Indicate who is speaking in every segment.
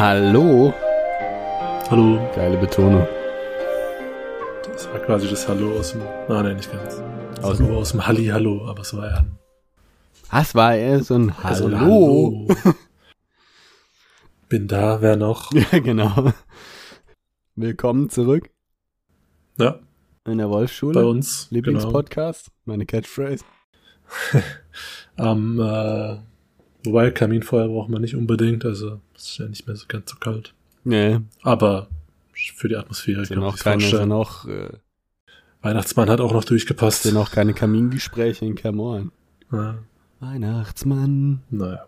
Speaker 1: Hallo.
Speaker 2: Hallo.
Speaker 1: Geile Betonung.
Speaker 2: Das war quasi das Hallo aus dem. Nein, nein, nicht ganz. Das
Speaker 1: Aus-
Speaker 2: nur aus dem Halli Hallo, aber es war ja
Speaker 1: Das war eher so ein
Speaker 2: also ein
Speaker 1: Hallo.
Speaker 2: Hallo. Bin da, wer noch?
Speaker 1: Ja, genau. Willkommen zurück
Speaker 2: Ja,
Speaker 1: in der
Speaker 2: bei
Speaker 1: Wolfschule.
Speaker 2: uns. Genau.
Speaker 1: Lieblingspodcast. Meine Catchphrase.
Speaker 2: Am, äh, wobei Kaminfeuer braucht man nicht unbedingt, also es ist ja nicht mehr so ganz so kalt.
Speaker 1: Nee,
Speaker 2: Aber für die Atmosphäre
Speaker 1: sind
Speaker 2: kann man
Speaker 1: auch
Speaker 2: sich
Speaker 1: keine, sind
Speaker 2: vorstellen.
Speaker 1: auch, äh,
Speaker 2: Weihnachtsmann hat auch noch durchgepasst.
Speaker 1: sind auch keine Kamingespräche in Kermorn.
Speaker 2: Ja,
Speaker 1: Weihnachtsmann.
Speaker 2: naja.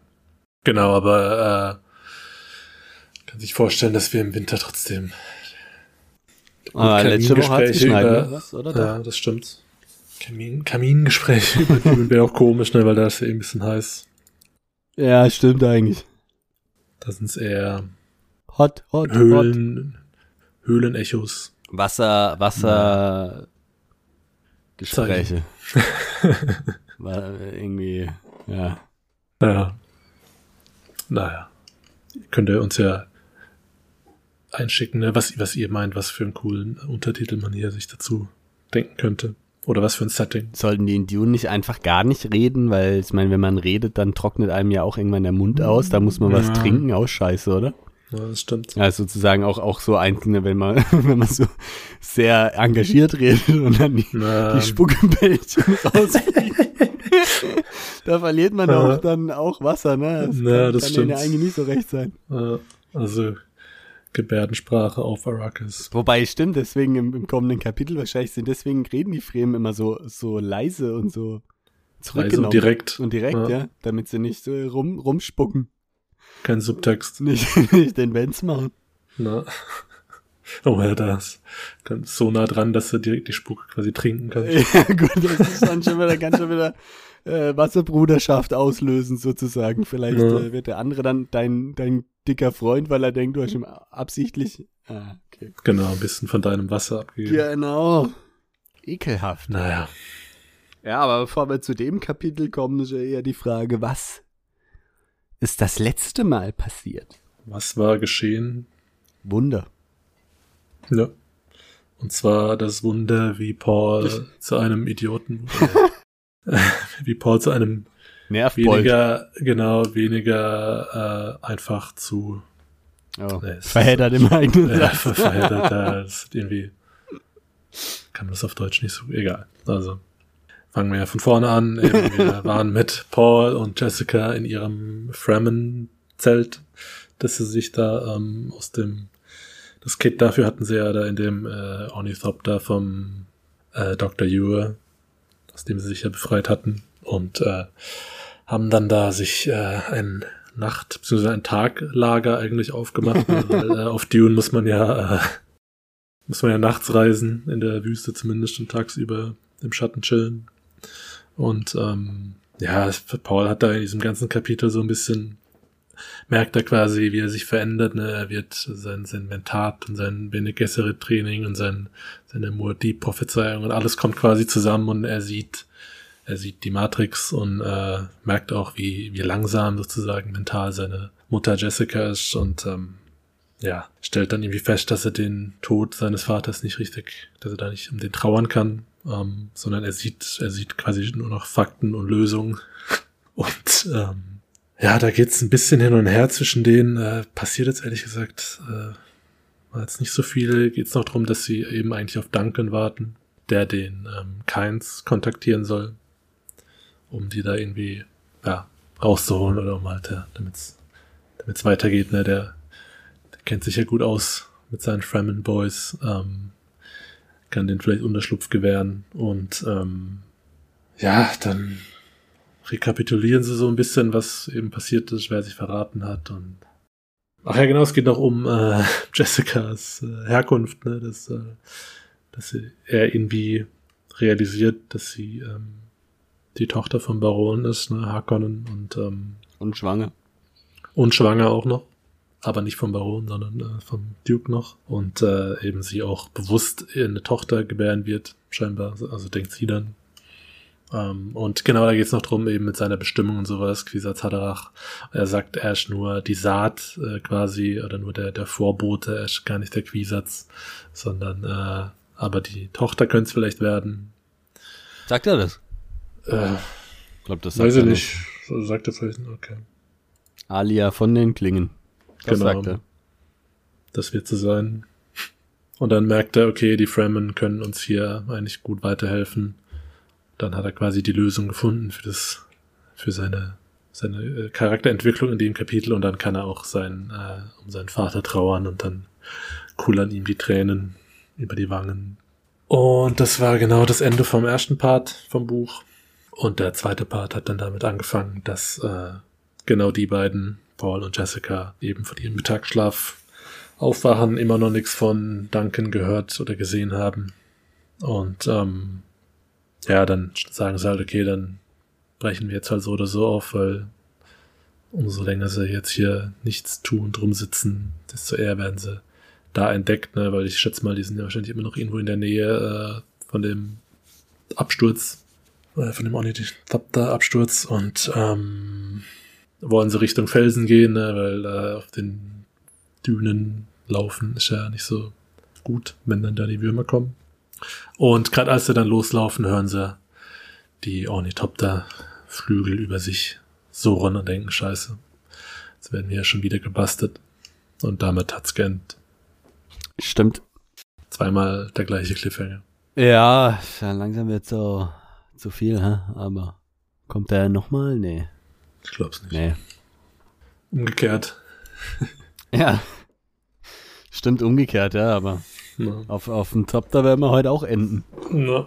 Speaker 2: Genau, aber äh, kann sich vorstellen, dass wir im Winter trotzdem
Speaker 1: Ah, letzte Woche hat geschneit,
Speaker 2: über-
Speaker 1: ne? Was, oder?
Speaker 2: Ja, das stimmt. Kamin, Kamingespräche über wäre auch komisch, ne, weil da ist ja eh ein bisschen heiß.
Speaker 1: Ja, stimmt eigentlich.
Speaker 2: Da sind es eher
Speaker 1: Hot, hot, hot.
Speaker 2: Höhlen, Höhlenechos.
Speaker 1: Wasser, Wasser, Gespräche. War irgendwie, ja.
Speaker 2: Naja. Naja. Könnt ihr uns ja einschicken, ne, was, was ihr meint, was für einen coolen Untertitel man hier sich dazu denken könnte. Oder was für ein Setting.
Speaker 1: Sollten die in Dune nicht einfach gar nicht reden? Weil, ich meine, wenn man redet, dann trocknet einem ja auch irgendwann der Mund aus. Da muss man was
Speaker 2: Ja.
Speaker 1: trinken aus Scheiße, oder?
Speaker 2: Ja, das stimmt.
Speaker 1: Ja, sozusagen auch, auch so einzelne, wenn man, wenn man so sehr engagiert redet und dann die,
Speaker 2: Na,
Speaker 1: die Spuckebällchen rausfliegen. da verliert man
Speaker 2: Ja.
Speaker 1: auch dann auch Wasser, ne? Das
Speaker 2: Ja,
Speaker 1: kann,
Speaker 2: das
Speaker 1: kann
Speaker 2: stimmt.
Speaker 1: ja eigentlich nicht so recht sein.
Speaker 2: äh, also Gebärdensprache auf Arrakis.
Speaker 1: Wobei, stimmt, deswegen im, im kommenden Kapitel wahrscheinlich sind, deswegen reden die Fremen immer so, so leise und so zurückgenommen.
Speaker 2: Also direkt.
Speaker 1: Und direkt,
Speaker 2: Ja.
Speaker 1: ja. damit sie nicht so rum, rumspucken.
Speaker 2: Kein Subtext.
Speaker 1: Nicht, nicht den Benz machen.
Speaker 2: Na. Oh ja, das kann so nah dran, dass du direkt die Spucke quasi trinken kannst.
Speaker 1: Ja, gut, das ist dann schon wieder, kann schon wieder äh, Wasserbruderschaft auslösen, sozusagen. Vielleicht
Speaker 2: Ja.
Speaker 1: äh, wird der andere dann dein, dein dicker Freund, weil er denkt, du hast ihm absichtlich. Ah, okay.
Speaker 2: Genau, ein bisschen von deinem Wasser abgegeben.
Speaker 1: Genau. Ekelhaft.
Speaker 2: Naja.
Speaker 1: Ja, aber bevor wir zu dem Kapitel kommen, ist ja eher die Frage, was ist das letzte Mal passiert?
Speaker 2: Was war geschehen?
Speaker 1: Wunder.
Speaker 2: Ja. Und zwar das Wunder, wie Paul zu einem Idioten, wie Paul zu einem
Speaker 1: Nervbold.
Speaker 2: weniger, genau, weniger äh, einfach zu
Speaker 1: Oh.
Speaker 2: Nee,
Speaker 1: Verheddert im eigenen
Speaker 2: äh,
Speaker 1: Satz.
Speaker 2: verheddert. da ist irgendwie kann man das auf Deutsch nicht so, egal. Also fangen wir ja von vorne an. Eben, wir waren mit Paul und Jessica in ihrem Fremen-Zelt, dass sie sich da ähm, aus dem das Kit dafür hatten sie ja da in dem äh, Ornithopter vom äh, Dr. Ewer, aus dem sie sich ja befreit hatten und äh, haben dann da sich äh, ein Nacht- bzw. ein Taglager eigentlich aufgemacht, weil äh, auf Dune muss man ja äh, muss man ja nachts reisen, in der Wüste zumindest und tagsüber im Schatten chillen. Und ähm, ja, Paul hat da in diesem ganzen Kapitel so ein bisschen merkt er quasi, wie er sich verändert. Ne? Er wird sein, sein Mentat und sein Bene Gesserit Training und sein, seine Muad'Dib Prophezeiung und alles kommt quasi zusammen und er sieht, er sieht die Matrix und äh, merkt auch, wie, wie langsam sozusagen mental seine Mutter Jessica ist und ähm, ja, stellt dann irgendwie fest, dass er den Tod seines Vaters nicht richtig, dass er da nicht um den trauern kann, ähm, sondern er sieht, er sieht quasi nur noch Fakten und Lösungen. Und ähm, ja, da geht's ein bisschen hin und her zwischen denen. Äh, passiert jetzt ehrlich gesagt äh, war jetzt nicht so viel. Geht's noch darum, dass sie eben eigentlich auf Duncan warten, der den ähm, Keins kontaktieren soll, um die da irgendwie ja, rauszuholen oder um halt, ja, damit's damit's weitergeht. Ne? Der, der kennt sich ja gut aus mit seinen Fremen Boys, ähm, kann den vielleicht Unterschlupf gewähren und ähm, ja, dann rekapitulieren sie so ein bisschen, was eben passiert ist, wer sich verraten hat und ach ja genau, es geht noch um äh, Jessicas äh, Herkunft, ne, dass, äh, dass sie, er irgendwie realisiert, dass sie ähm, die Tochter vom Baron ist, ne, Harkonnen und ähm,
Speaker 1: Und schwanger.
Speaker 2: und schwanger auch noch, aber nicht vom Baron, sondern äh, vom Duke noch und äh, eben sie auch bewusst eine Tochter gebären wird, scheinbar, also denkt sie dann Ähm, und genau, da geht's noch drum, eben mit seiner Bestimmung und sowas, Quisatz Haderach. Er sagt, er ist nur die Saat äh, quasi, oder nur der, der Vorbote, er ist gar nicht der Quisatz, sondern äh, aber die Tochter könnte es vielleicht werden.
Speaker 1: Sagt er das?
Speaker 2: Äh,
Speaker 1: Ich glaube, das
Speaker 2: weiß
Speaker 1: sagt
Speaker 2: ich
Speaker 1: er
Speaker 2: nicht. So sagt er vielleicht, okay.
Speaker 1: Alia von den Klingen. Das
Speaker 2: Genau.
Speaker 1: sagt er.
Speaker 2: Das wird so sein. Und dann merkt er, okay, die Fremen können uns hier eigentlich gut weiterhelfen. Dann hat er quasi die Lösung gefunden für das, für seine, seine äh, Charakterentwicklung in dem Kapitel und dann kann er auch sein, äh, um seinen Vater trauern und dann kullern ihm die Tränen über die Wangen. Und das war genau das Ende vom ersten Part vom Buch. Und der zweite Part hat dann damit angefangen, dass äh, genau die beiden, Paul und Jessica, eben von ihrem Mittagsschlaf aufwachen, immer noch nichts von Duncan gehört oder gesehen haben. Und ähm, ja, dann sagen sie halt, okay, dann brechen wir jetzt halt so oder so auf, weil umso länger sie jetzt hier nichts tun und rumsitzen, desto eher werden sie da entdeckt, ne? weil ich schätze mal, die sind ja wahrscheinlich immer noch irgendwo in der Nähe äh, von dem Absturz, äh, von dem Ornithopter-Absturz und ähm, wollen sie Richtung Felsen gehen, ne? weil äh, auf den Dünen laufen ist ja nicht so gut, wenn dann da die Würmer kommen. Und gerade als sie dann loslaufen, hören sie die Ornithopter-Flügel über sich surren und denken, scheiße, jetzt werden wir ja schon wieder gebastelt. Und damit hat's geendet.
Speaker 1: Stimmt.
Speaker 2: Zweimal der gleiche Cliffhanger.
Speaker 1: Ja, ja, langsam wird so zu viel, hä? aber kommt der nochmal? Nee.
Speaker 2: Ich glaub's nicht.
Speaker 1: Nee.
Speaker 2: Umgekehrt.
Speaker 1: Ja. Stimmt umgekehrt, ja, aber
Speaker 2: Ja.
Speaker 1: auf, auf dem Top, da werden wir heute auch enden.
Speaker 2: Ja.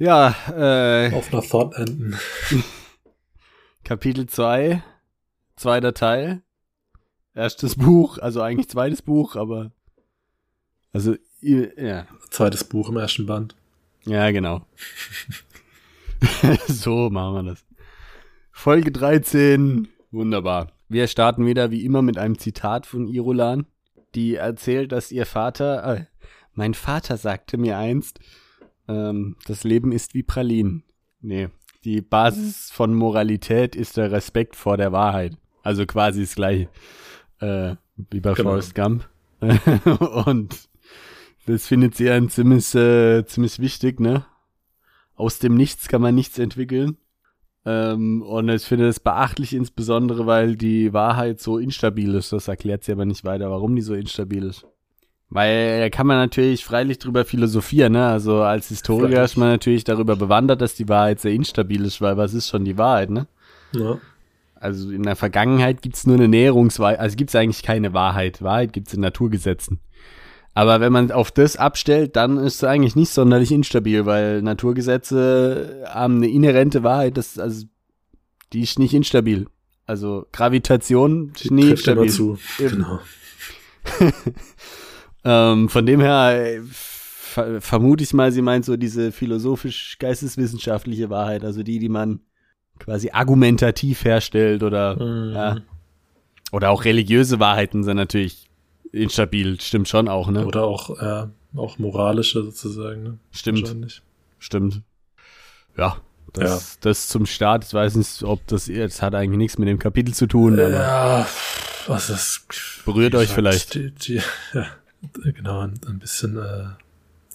Speaker 1: Ja, äh,
Speaker 2: Auf einer Thought enden.
Speaker 1: Kapitel 2, zweiter Teil. Erstes Buch, also eigentlich zweites Buch, aber. Also, ja.
Speaker 2: Zweites Buch im ersten Band.
Speaker 1: Ja, genau. so machen wir das. Folge 13, wunderbar. Wir starten wieder wie immer mit einem Zitat von Irulan, die erzählt, dass ihr Vater, äh, mein Vater sagte mir einst, ähm, das Leben ist wie Pralinen. Nee, die Basis von Moralität ist der Respekt vor der Wahrheit. Also quasi das gleiche, äh, wie bei
Speaker 2: Genau.
Speaker 1: Forrest Gump. Und das findet sie ein ziemlich, äh, ziemlich wichtig, ne? Aus dem Nichts kann man nichts entwickeln. Ähm, und ich finde es beachtlich insbesondere, weil die Wahrheit so instabil ist. Das erklärt sie aber nicht weiter, warum die so instabil ist. Weil da kann man natürlich freilich drüber philosophieren, ne? Also als Historiker ist man natürlich darüber bewandert, dass die Wahrheit sehr instabil ist, weil was ist schon die Wahrheit, ne?
Speaker 2: Ja.
Speaker 1: Also in der Vergangenheit gibt's nur eine Näherungsweise, also gibt's eigentlich keine Wahrheit. Wahrheit gibt's in Naturgesetzen. Aber wenn man auf das abstellt, dann ist es eigentlich nicht sonderlich instabil, weil Naturgesetze haben eine inhärente Wahrheit, das, also, die ist nicht instabil. Also Gravitation ist nie instabil.
Speaker 2: zu. Genau.
Speaker 1: Ähm, von dem her äh, ver vermute ich mal, sie meint so diese philosophisch-geisteswissenschaftliche Wahrheit, also die, die man quasi argumentativ herstellt oder
Speaker 2: Mhm.
Speaker 1: ja. Oder auch religiöse Wahrheiten sind natürlich instabil, stimmt schon auch, ne?
Speaker 2: Oder auch, äh, auch moralische sozusagen. Ne?
Speaker 1: Stimmt, stimmt. Ja, das, das zum Start. Ich weiß nicht, ob das jetzt hat eigentlich nichts mit dem Kapitel zu tun, aber
Speaker 2: Ja, was ist.
Speaker 1: Berührt euch vielleicht.
Speaker 2: Die, die, ja, genau, ein, ein bisschen äh,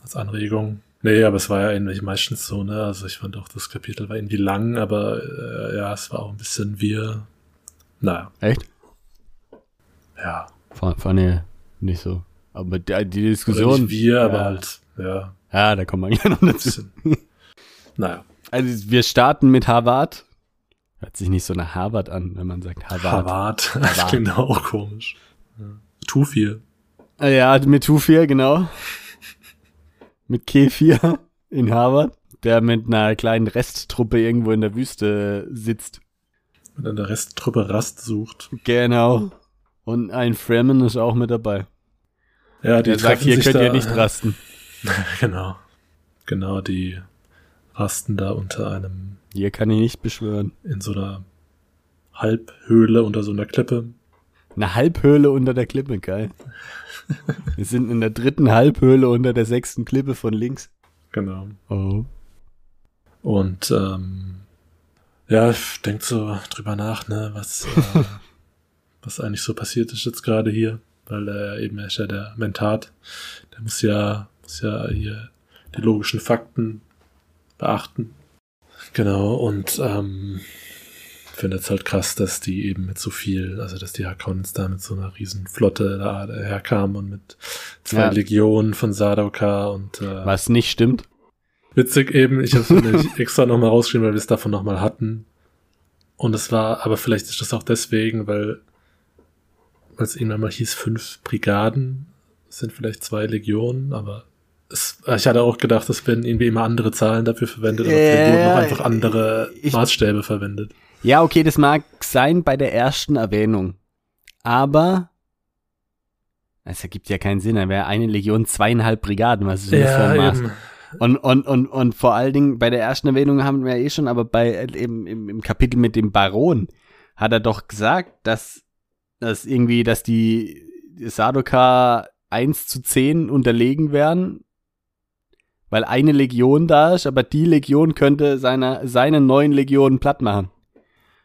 Speaker 2: als Anregung. Nee, aber es war ja eigentlich meistens so, ne? Also ich fand auch, das Kapitel war irgendwie lang, aber äh, ja, es war auch ein bisschen wir. Naja,
Speaker 1: echt?
Speaker 2: ja.
Speaker 1: Fand, fand ich nicht so. Aber die, die Diskussion.
Speaker 2: nicht wir, aber
Speaker 1: ja,
Speaker 2: halt, ja,
Speaker 1: Ja, da kommt man ja noch
Speaker 2: ein
Speaker 1: dazu.
Speaker 2: bisschen. naja,
Speaker 1: Also wir starten mit Harvard. Hört sich nicht so nach Harvard an, wenn man sagt Harvard.
Speaker 2: Harvard. Das
Speaker 1: Harvard.
Speaker 2: klingt auch komisch. Ja. Tufir.
Speaker 1: Ah Ja, mit Q4, genau. mit K4 in Harvard, der mit einer kleinen Resttruppe irgendwo in der Wüste sitzt.
Speaker 2: Und dann der Resttruppe Rast sucht.
Speaker 1: Genau. Und ein Fremen ist auch mit dabei.
Speaker 2: Ja, die
Speaker 1: Der sagt, hier könnt
Speaker 2: da,
Speaker 1: ihr nicht rasten.
Speaker 2: Genau. Genau, die rasten da unter einem,
Speaker 1: Hier kann ich nicht beschwören.
Speaker 2: in so einer Halbhöhle unter so einer Klippe.
Speaker 1: Eine Halbhöhle unter der Klippe, geil. Wir sind in der dritten Halbhöhle unter der sechsten Klippe von links.
Speaker 2: Genau.
Speaker 1: Oh.
Speaker 2: Und ähm, ja, ich denke so drüber nach, ne, was, äh, was eigentlich so passiert ist jetzt gerade hier, weil er eben er ist ja der Mentat, der muss ja, muss ja hier die logischen Fakten beachten. Genau, und ähm, finde es halt krass, dass die eben mit so viel, also dass die Harkonnens da mit so einer riesen Flotte da herkamen und mit zwei
Speaker 1: Ja.
Speaker 2: Legionen von Sardaukar und äh,
Speaker 1: Was nicht stimmt.
Speaker 2: Witzig eben, ich habe es extra nochmal rausgeschrieben, weil wir es davon nochmal hatten. Und es war, aber vielleicht ist das auch deswegen, weil es irgendwann mal hieß, fünf Brigaden, sind vielleicht zwei Legionen, aber es, ich hatte auch gedacht, es werden irgendwie immer andere Zahlen dafür verwendet, aber wurden
Speaker 1: Ja,
Speaker 2: auch einfach andere
Speaker 1: ich-
Speaker 2: Maßstäbe verwendet.
Speaker 1: Ja, okay, das mag sein bei der ersten Erwähnung. Aber es ergibt ja keinen Sinn. Da wäre eine Legion zweieinhalb Brigaden. Was ist denn das für ein Maß?
Speaker 2: eben.
Speaker 1: Und, und, und, und vor allen Dingen bei der ersten Erwähnung haben wir ja eh schon, aber bei äh, eben im, im Kapitel mit dem Baron hat er doch gesagt, dass, dass irgendwie, dass die Sadoka 1 zu 10 unterlegen wären, weil eine Legion da ist, aber die Legion könnte seine, seine neuen Legionen platt machen.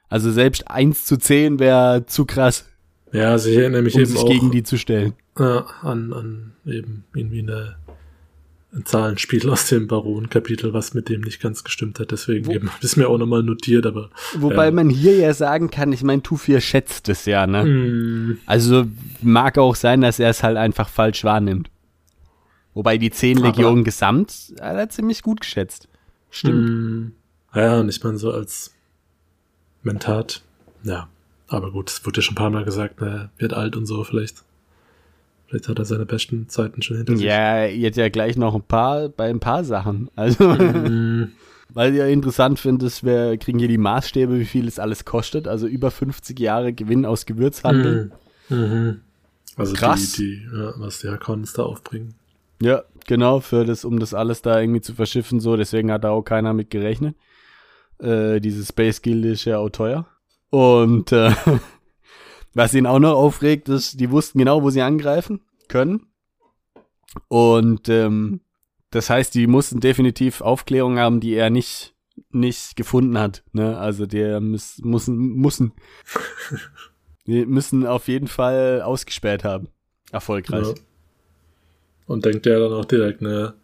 Speaker 1: Also selbst 1 zu 10 wäre zu krass,
Speaker 2: Ja, also ich erinnere mich
Speaker 1: um
Speaker 2: eben
Speaker 1: sich
Speaker 2: auch
Speaker 1: gegen die zu stellen.
Speaker 2: äh, an, an eben irgendwie eine, ein Zahlenspiel aus dem Baron-Kapitel, was mit dem nicht ganz gestimmt hat. Deswegen
Speaker 1: Wo-
Speaker 2: eben, hab ich's mir auch nochmal notiert, aber
Speaker 1: Wobei
Speaker 2: Ja.
Speaker 1: man hier ja sagen kann, ich meine, Tufir schätzt es ja, ne?
Speaker 2: mm,
Speaker 1: Also mag auch sein, dass er es halt einfach falsch wahrnimmt. Wobei die zehn Legionen gesamt hat er ziemlich gut geschätzt. Stimmt.
Speaker 2: Mm, ja, und ich meine, so als Mentat, ja. Aber gut, es wurde ja schon ein paar Mal gesagt, er wird alt und so, vielleicht. Vielleicht hat er seine besten Zeiten schon hinter sich.
Speaker 1: Ja, jetzt ja gleich noch ein paar bei ein paar Sachen. Also,
Speaker 2: Mm,
Speaker 1: weil ich ja interessant finde, ist, wir kriegen hier die Maßstäbe, wie viel es alles kostet. Also über 50 Jahre Gewinn aus Gewürzhandel.
Speaker 2: mm, mhm. Also
Speaker 1: Krass.
Speaker 2: die, die, ja, was die Hakons da aufbringen.
Speaker 1: Ja, genau, für das, um das alles da irgendwie zu verschiffen, so, deswegen hat da auch keiner mit gerechnet. Äh, diese Space Guild ist ja auch teuer. Und äh, was ihn auch noch aufregt, ist, die wussten genau, wo sie angreifen können. Und ähm, das heißt, die mussten definitiv Aufklärung haben, die er nicht, nicht gefunden hat. Ne? Also der muss, müssen, müssen, die müssen auf jeden Fall ausgespäht haben. Erfolgreich.
Speaker 2: Ja. Und denkt er dann auch direkt, ne,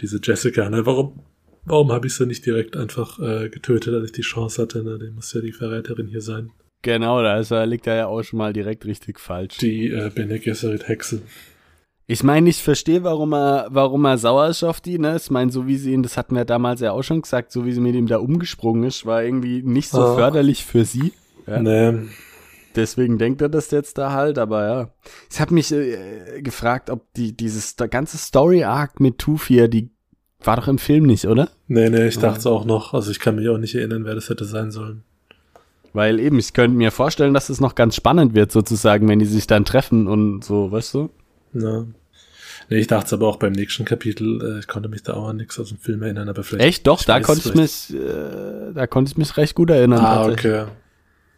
Speaker 2: diese Jessica, ne, warum, warum habe ich sie nicht direkt einfach äh, getötet, als ich die Chance hatte, ne? Die muss ja die Verräterin hier sein.
Speaker 1: Genau, da ist er, liegt er ja auch schon mal direkt richtig falsch.
Speaker 2: Die äh, Bene Gesserit Hexe.
Speaker 1: Ich meine, ich verstehe, warum er, warum er sauer ist auf die, ne? Ich meine, so wie sie ihn, das hatten wir damals ja auch schon gesagt, so wie sie mit ihm da umgesprungen ist, war irgendwie nicht so
Speaker 2: Ah.
Speaker 1: förderlich für sie. Ja.
Speaker 2: Ne,
Speaker 1: Deswegen denkt er das jetzt da halt, aber ja. Ich habe mich äh, gefragt, ob die, dieses der ganze Story-Arc mit Tufir, die war doch im Film nicht, oder?
Speaker 2: ne, ne, ich dachte auch noch, also ich kann mich auch nicht erinnern, wer das hätte sein sollen.
Speaker 1: Weil eben, ich könnte mir vorstellen, dass es noch ganz spannend wird, sozusagen, wenn die sich dann treffen und so, weißt du?
Speaker 2: Ne. Ne, ich dachte es aber auch beim nächsten Kapitel, äh, ich konnte mich da auch an nichts aus dem Film erinnern, aber vielleicht.
Speaker 1: Echt? Doch, da konnte ich mich, äh, da konnte ich mich recht gut erinnern.
Speaker 2: Ah, okay.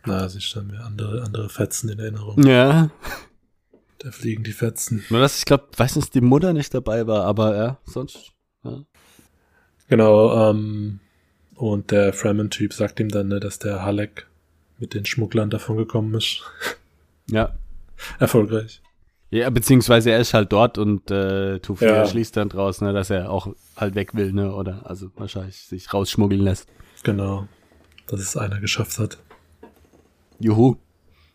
Speaker 2: Na, sich dann mir andere, andere Fetzen in Erinnerung.
Speaker 1: Ja,
Speaker 2: Da fliegen die Fetzen.
Speaker 1: nur dass ich glaube, weiß nicht, die Mutter nicht dabei war, aber ja, sonst. Ja.
Speaker 2: Genau, ähm, und der Fremen-Typ sagt ihm dann, ne, dass der Halleck mit den Schmugglern davon gekommen ist.
Speaker 1: ja.
Speaker 2: Erfolgreich.
Speaker 1: Ja, beziehungsweise er ist halt dort und äh, Tufir
Speaker 2: Ja.
Speaker 1: schließt dann draus, ne, dass er auch halt weg will, ne, oder also wahrscheinlich sich rausschmuggeln lässt.
Speaker 2: Genau. Dass es einer geschafft hat.
Speaker 1: Juhu.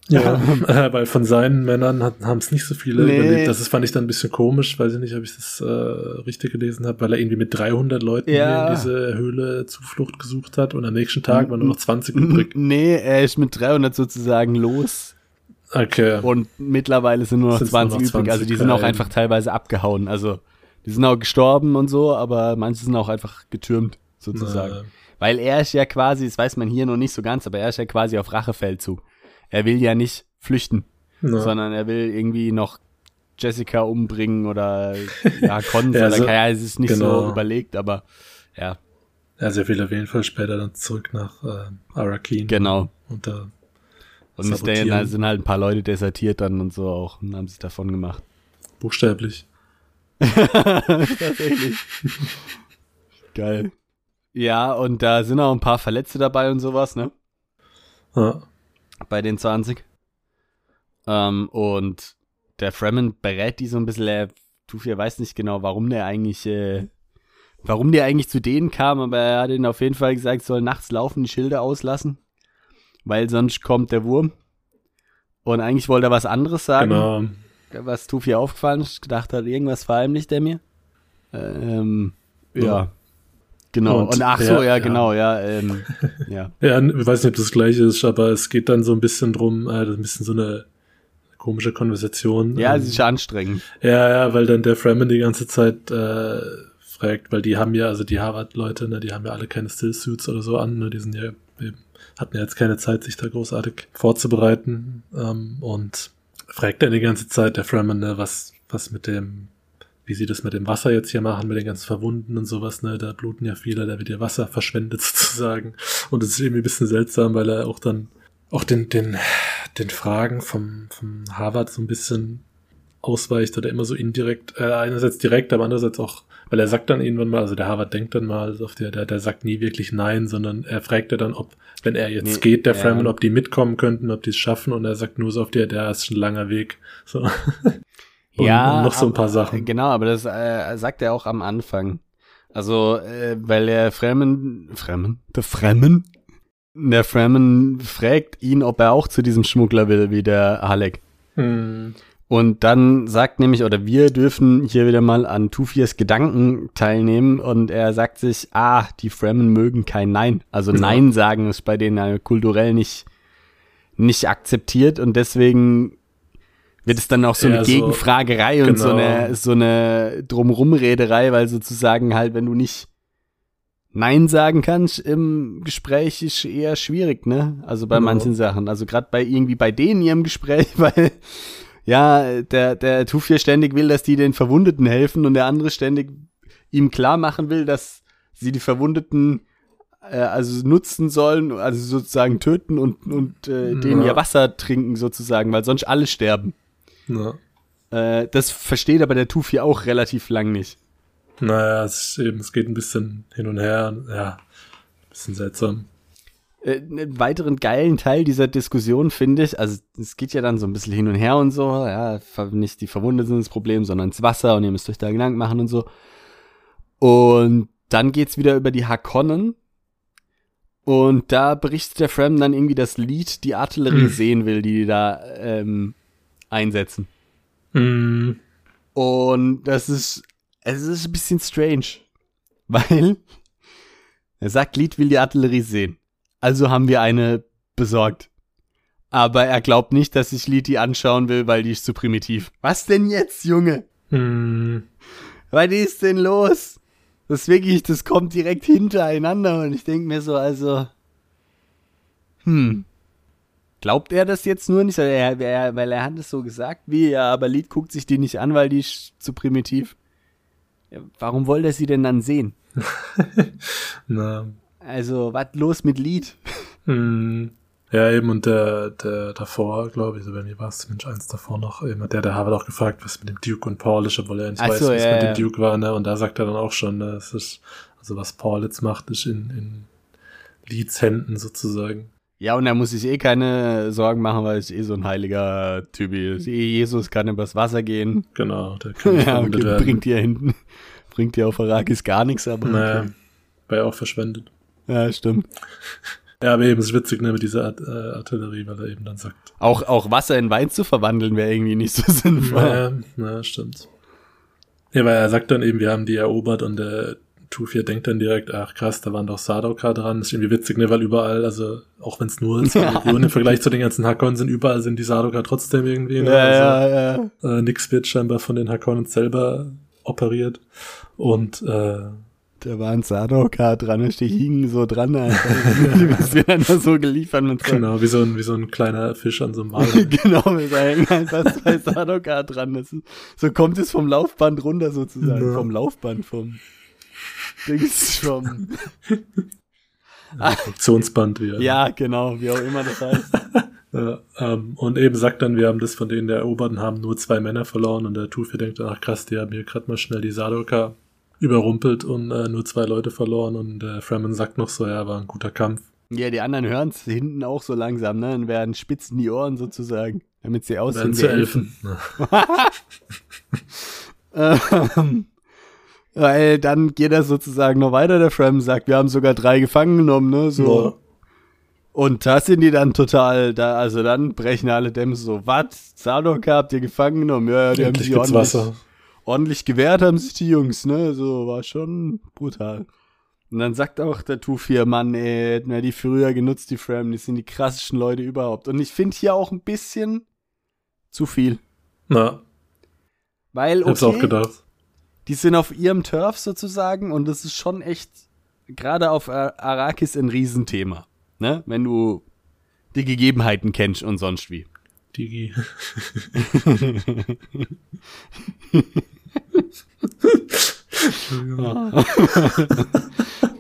Speaker 2: Ja, äh, weil von seinen Männern haben es nicht so viele
Speaker 1: Nee.
Speaker 2: überlebt. Das ist, fand ich dann ein bisschen komisch, weiß ich nicht, ob ich das äh, richtig gelesen habe, weil er irgendwie mit 300 Leuten
Speaker 1: Ja.
Speaker 2: in diese Höhle Zuflucht gesucht hat und am nächsten Tag waren nur noch 20 übrig.
Speaker 1: Nee, er ist mit 300 sozusagen los
Speaker 2: Okay.
Speaker 1: und mittlerweile sind nur noch
Speaker 2: Sind's nur
Speaker 1: 20
Speaker 2: noch
Speaker 1: übrig. Also die
Speaker 2: 20,
Speaker 1: sind auch einfach teilweise abgehauen. Also die sind auch gestorben und so, aber manche sind auch einfach getürmt sozusagen.
Speaker 2: Na,
Speaker 1: Weil er ist ja quasi, das weiß man hier noch nicht so ganz, aber er ist ja quasi auf Rachefeldzug. Er will ja nicht flüchten,
Speaker 2: na.
Speaker 1: sondern er will irgendwie noch Jessica umbringen oder ja, Cons
Speaker 2: Ja,
Speaker 1: oder
Speaker 2: so-
Speaker 1: ja, es ist nicht so
Speaker 2: genau.
Speaker 1: überlegt, aber ja,
Speaker 2: Also er will auf jeden Fall später dann zurück nach äh, Arakin.
Speaker 1: genau.
Speaker 2: Und da
Speaker 1: Und da sind halt ein paar Leute desertiert dann und so auch und haben sich davon gemacht.
Speaker 2: buchstäblich.
Speaker 1: Tatsächlich. Geil. Ja, und da sind auch ein paar Verletzte dabei und sowas, ne?
Speaker 2: Ja.
Speaker 1: Bei den 20. Ähm, und der Fremen berät die so ein bisschen, er, Tufir weiß nicht genau, warum der eigentlich, äh, warum der eigentlich zu denen kam, aber er hat ihnen auf jeden Fall gesagt, soll nachts laufen, die Schilder auslassen, weil sonst kommt der Wurm. Und eigentlich wollte er was anderes sagen,
Speaker 2: Genau.
Speaker 1: was Tufir aufgefallen ist, gedacht hat, irgendwas verheimlicht er mir. Ähm, ja.
Speaker 2: Ja.
Speaker 1: Genau. Und,
Speaker 2: Und
Speaker 1: ach so, ja,
Speaker 2: ja.
Speaker 1: genau, ja, ähm, ja.
Speaker 2: Ja, ich weiß nicht, ob das gleiche ist, aber es geht dann so ein bisschen drum, äh, ein bisschen so eine komische Konversation.
Speaker 1: Ja,
Speaker 2: Ähm,
Speaker 1: es ist anstrengend.
Speaker 2: Ja, ja, weil dann der Fremen die ganze Zeit äh, fragt, weil die haben ja, also die Harvard-Leute, ne, die haben ja alle keine Stillsuits oder so an, ne, die sind ja eben, hatten ja jetzt keine Zeit, sich da großartig vorzubereiten. Ähm, und fragt dann die ganze Zeit der Fremen, ne, was, was mit dem, wie sie das mit dem Wasser jetzt hier machen, mit den ganzen Verwunden und sowas, ne, da bluten ja viele, da wird ja Wasser verschwendet sozusagen. Und es ist irgendwie ein bisschen seltsam, weil er auch dann auch den, den, den Fragen vom, vom Harvard so ein bisschen ausweicht oder immer so indirekt, äh, einerseits direkt, aber andererseits auch, weil er sagt dann irgendwann mal, also der Harvard denkt dann mal auf der, der, der sagt nie wirklich nein, sondern er fragt ja dann, ob, wenn er jetzt
Speaker 1: Nee,
Speaker 2: geht, der
Speaker 1: ja.
Speaker 2: Fremen, ob die mitkommen könnten, ob die es schaffen und er sagt nur so auf der, der ist ein langer Weg. So. Und,
Speaker 1: ja,
Speaker 2: und noch so ein paar
Speaker 1: aber-
Speaker 2: Sachen.
Speaker 1: Genau, aber das äh, sagt er auch am Anfang. Also, äh, weil der Fremen, Fremen, der Fremen, der Fremen fragt ihn, ob er auch zu diesem Schmuggler will, wie der Halleck.
Speaker 2: Hm.
Speaker 1: Und dann sagt nämlich, oder wir dürfen hier wieder mal an Tufirs Gedanken teilnehmen und er sagt sich, ah, die Fremen mögen kein Nein. Also
Speaker 2: Ja.
Speaker 1: Nein sagen ist bei denen kulturell nicht, nicht akzeptiert und deswegen wird es dann auch so
Speaker 2: Ja,
Speaker 1: eine
Speaker 2: so-
Speaker 1: Gegenfragerei und so
Speaker 2: genau.
Speaker 1: eine, so eine Drumrumrederei, weil sozusagen halt, wenn du nicht Nein sagen kannst im Gespräch ist eher schwierig, ne? Also bei
Speaker 2: Genau.
Speaker 1: manchen Sachen. Also gerade bei irgendwie bei denen in ihrem Gespräch, weil ja, der, der Tufir ständig will, dass die den Verwundeten helfen und der andere ständig ihm klar machen will, dass sie die Verwundeten äh, also nutzen sollen, also sozusagen töten und, und äh, denen
Speaker 2: Ja.
Speaker 1: ihr Wasser trinken sozusagen, weil sonst alle sterben.
Speaker 2: Ja.
Speaker 1: Äh, das versteht aber der Tufir auch relativ lang nicht.
Speaker 2: Naja, es, ist eben, es geht ein bisschen hin und her. Ja, ein bisschen seltsam.
Speaker 1: Äh, einen weiteren geilen Teil dieser Diskussion finde ich, also es geht ja dann so ein bisschen hin und her und so, ja, nicht die Verwundeten sind das Problem, sondern das Wasser und ihr müsst euch da Gedanken machen und so. Und dann geht's wieder über die Hakonnen und da berichtet der Frem dann irgendwie das Lied, die Artillerie
Speaker 2: Hm.
Speaker 1: sehen will, die die da ähm, einsetzen.
Speaker 2: Hm.
Speaker 1: Und das ist, es ist ein bisschen strange, weil er sagt, Lied will die Artillerie sehen. Also haben wir eine besorgt. Aber er glaubt nicht, dass ich Lied die anschauen will, weil die ist zu primitiv. Was denn jetzt, Junge?
Speaker 2: Hm.
Speaker 1: Was ist denn los? Das ist wirklich, das kommt direkt hintereinander und ich denke mir so, also, hm, glaubt er das jetzt nur nicht, weil er, weil er hat es so gesagt, wie, ja, aber Lied guckt sich die nicht an, weil die ist zu primitiv. Warum wollte er sie denn dann sehen?
Speaker 2: Na,
Speaker 1: Also, was los mit Lied?
Speaker 2: Hm. Ja, eben, und der, der davor, glaube ich, so bei mir war es Mensch eins davor noch, hat der, der Harvard auch gefragt, was mit dem Duke und Paul ist, obwohl er nicht
Speaker 1: Ach
Speaker 2: weiß,
Speaker 1: so,
Speaker 2: was
Speaker 1: ja,
Speaker 2: mit
Speaker 1: ja.
Speaker 2: dem Duke war, ne? Und da sagt er dann auch schon, ne, es ist, also was Paul jetzt macht, ist in, in Leeds Händen sozusagen.
Speaker 1: Ja, und er muss sich eh keine Sorgen machen, weil es eh so ein heiliger Typ ist. Jesus kann übers Wasser gehen.
Speaker 2: Genau, der kann
Speaker 1: Ja, okay,
Speaker 2: werden.
Speaker 1: bringt dir hinten, bringt dir auf Arrakis gar nichts, aber.
Speaker 2: Naja,
Speaker 1: okay.
Speaker 2: war ja auch verschwendet.
Speaker 1: Ja, stimmt.
Speaker 2: Ja, aber eben, es ist witzig, ne, mit dieser Art, äh, Artillerie, weil er eben dann sagt,
Speaker 1: Auch, auch Wasser in Wein zu verwandeln wäre irgendwie nicht so sinnvoll.
Speaker 2: naja, na, stimmt. Ja, weil er sagt dann eben, wir haben die erobert und der Tufir denkt dann direkt, ach krass, da waren doch Sardaukar dran. Das ist irgendwie witzig, ne, weil überall, also auch wenn es nur zwei Regionen im Vergleich zu den ganzen Hakon sind, überall sind die Sardaukar trotzdem irgendwie, ne?
Speaker 1: Ja,
Speaker 2: also,
Speaker 1: ja, ja.
Speaker 2: Äh, nix wird scheinbar von den Hakonnen selber operiert. Und äh,
Speaker 1: Da war ein Sadokar dran, die hingen so dran, Alter. Die werden dann so geliefert mit so.
Speaker 2: genau, wie so ein, wie so ein kleiner Fisch an so einem Wal.
Speaker 1: genau, da hängen einfach zwei Sadokar dran. Ist, so kommt es vom Laufband runter sozusagen.
Speaker 2: Ja.
Speaker 1: Vom Laufband, vom Dings, vom.
Speaker 2: Funktionsband, wie er
Speaker 1: Ja, genau, wie auch immer das heißt.
Speaker 2: Ja, ähm, und eben sagt dann, wir haben das von denen der Eroberten haben nur zwei Männer verloren und der Tufir denkt, ach krass, die haben hier gerade mal schnell die Sadoka überrumpelt und äh, nur zwei Leute verloren und der äh, Fremen sagt noch so, ja, war ein guter Kampf.
Speaker 1: Ja, die anderen hören es hinten auch so langsam, ne? Dann werden spitzen die Ohren sozusagen, damit sie aussehen
Speaker 2: wie Elfen.
Speaker 1: ähm, weil dann geht er sozusagen noch weiter, der Fremen sagt, wir haben sogar drei gefangen genommen, ne? So. Ja. Und da sind die dann total, da, also dann brechen alle Dämme so, was? Sadok habt ihr gefangen genommen? Ja, ja, die Endlich haben sich ordentlich, Wasser. ordentlich gewehrt, haben sich die Jungs, ne? So, war schon brutal. Und dann sagt auch der Tufir, Mann, ey, hätten wir die früher genutzt, die Fram, die sind die krassesten Leute überhaupt. Und ich finde hier auch ein bisschen zu viel.
Speaker 2: Na.
Speaker 1: Weil, okay,
Speaker 2: Hab's auch gedacht.
Speaker 1: Die sind auf ihrem Turf sozusagen und das ist schon echt, gerade auf Arrakis ein Riesenthema. Ne? Wenn du die Gegebenheiten kennst und sonst wie.
Speaker 2: Digi.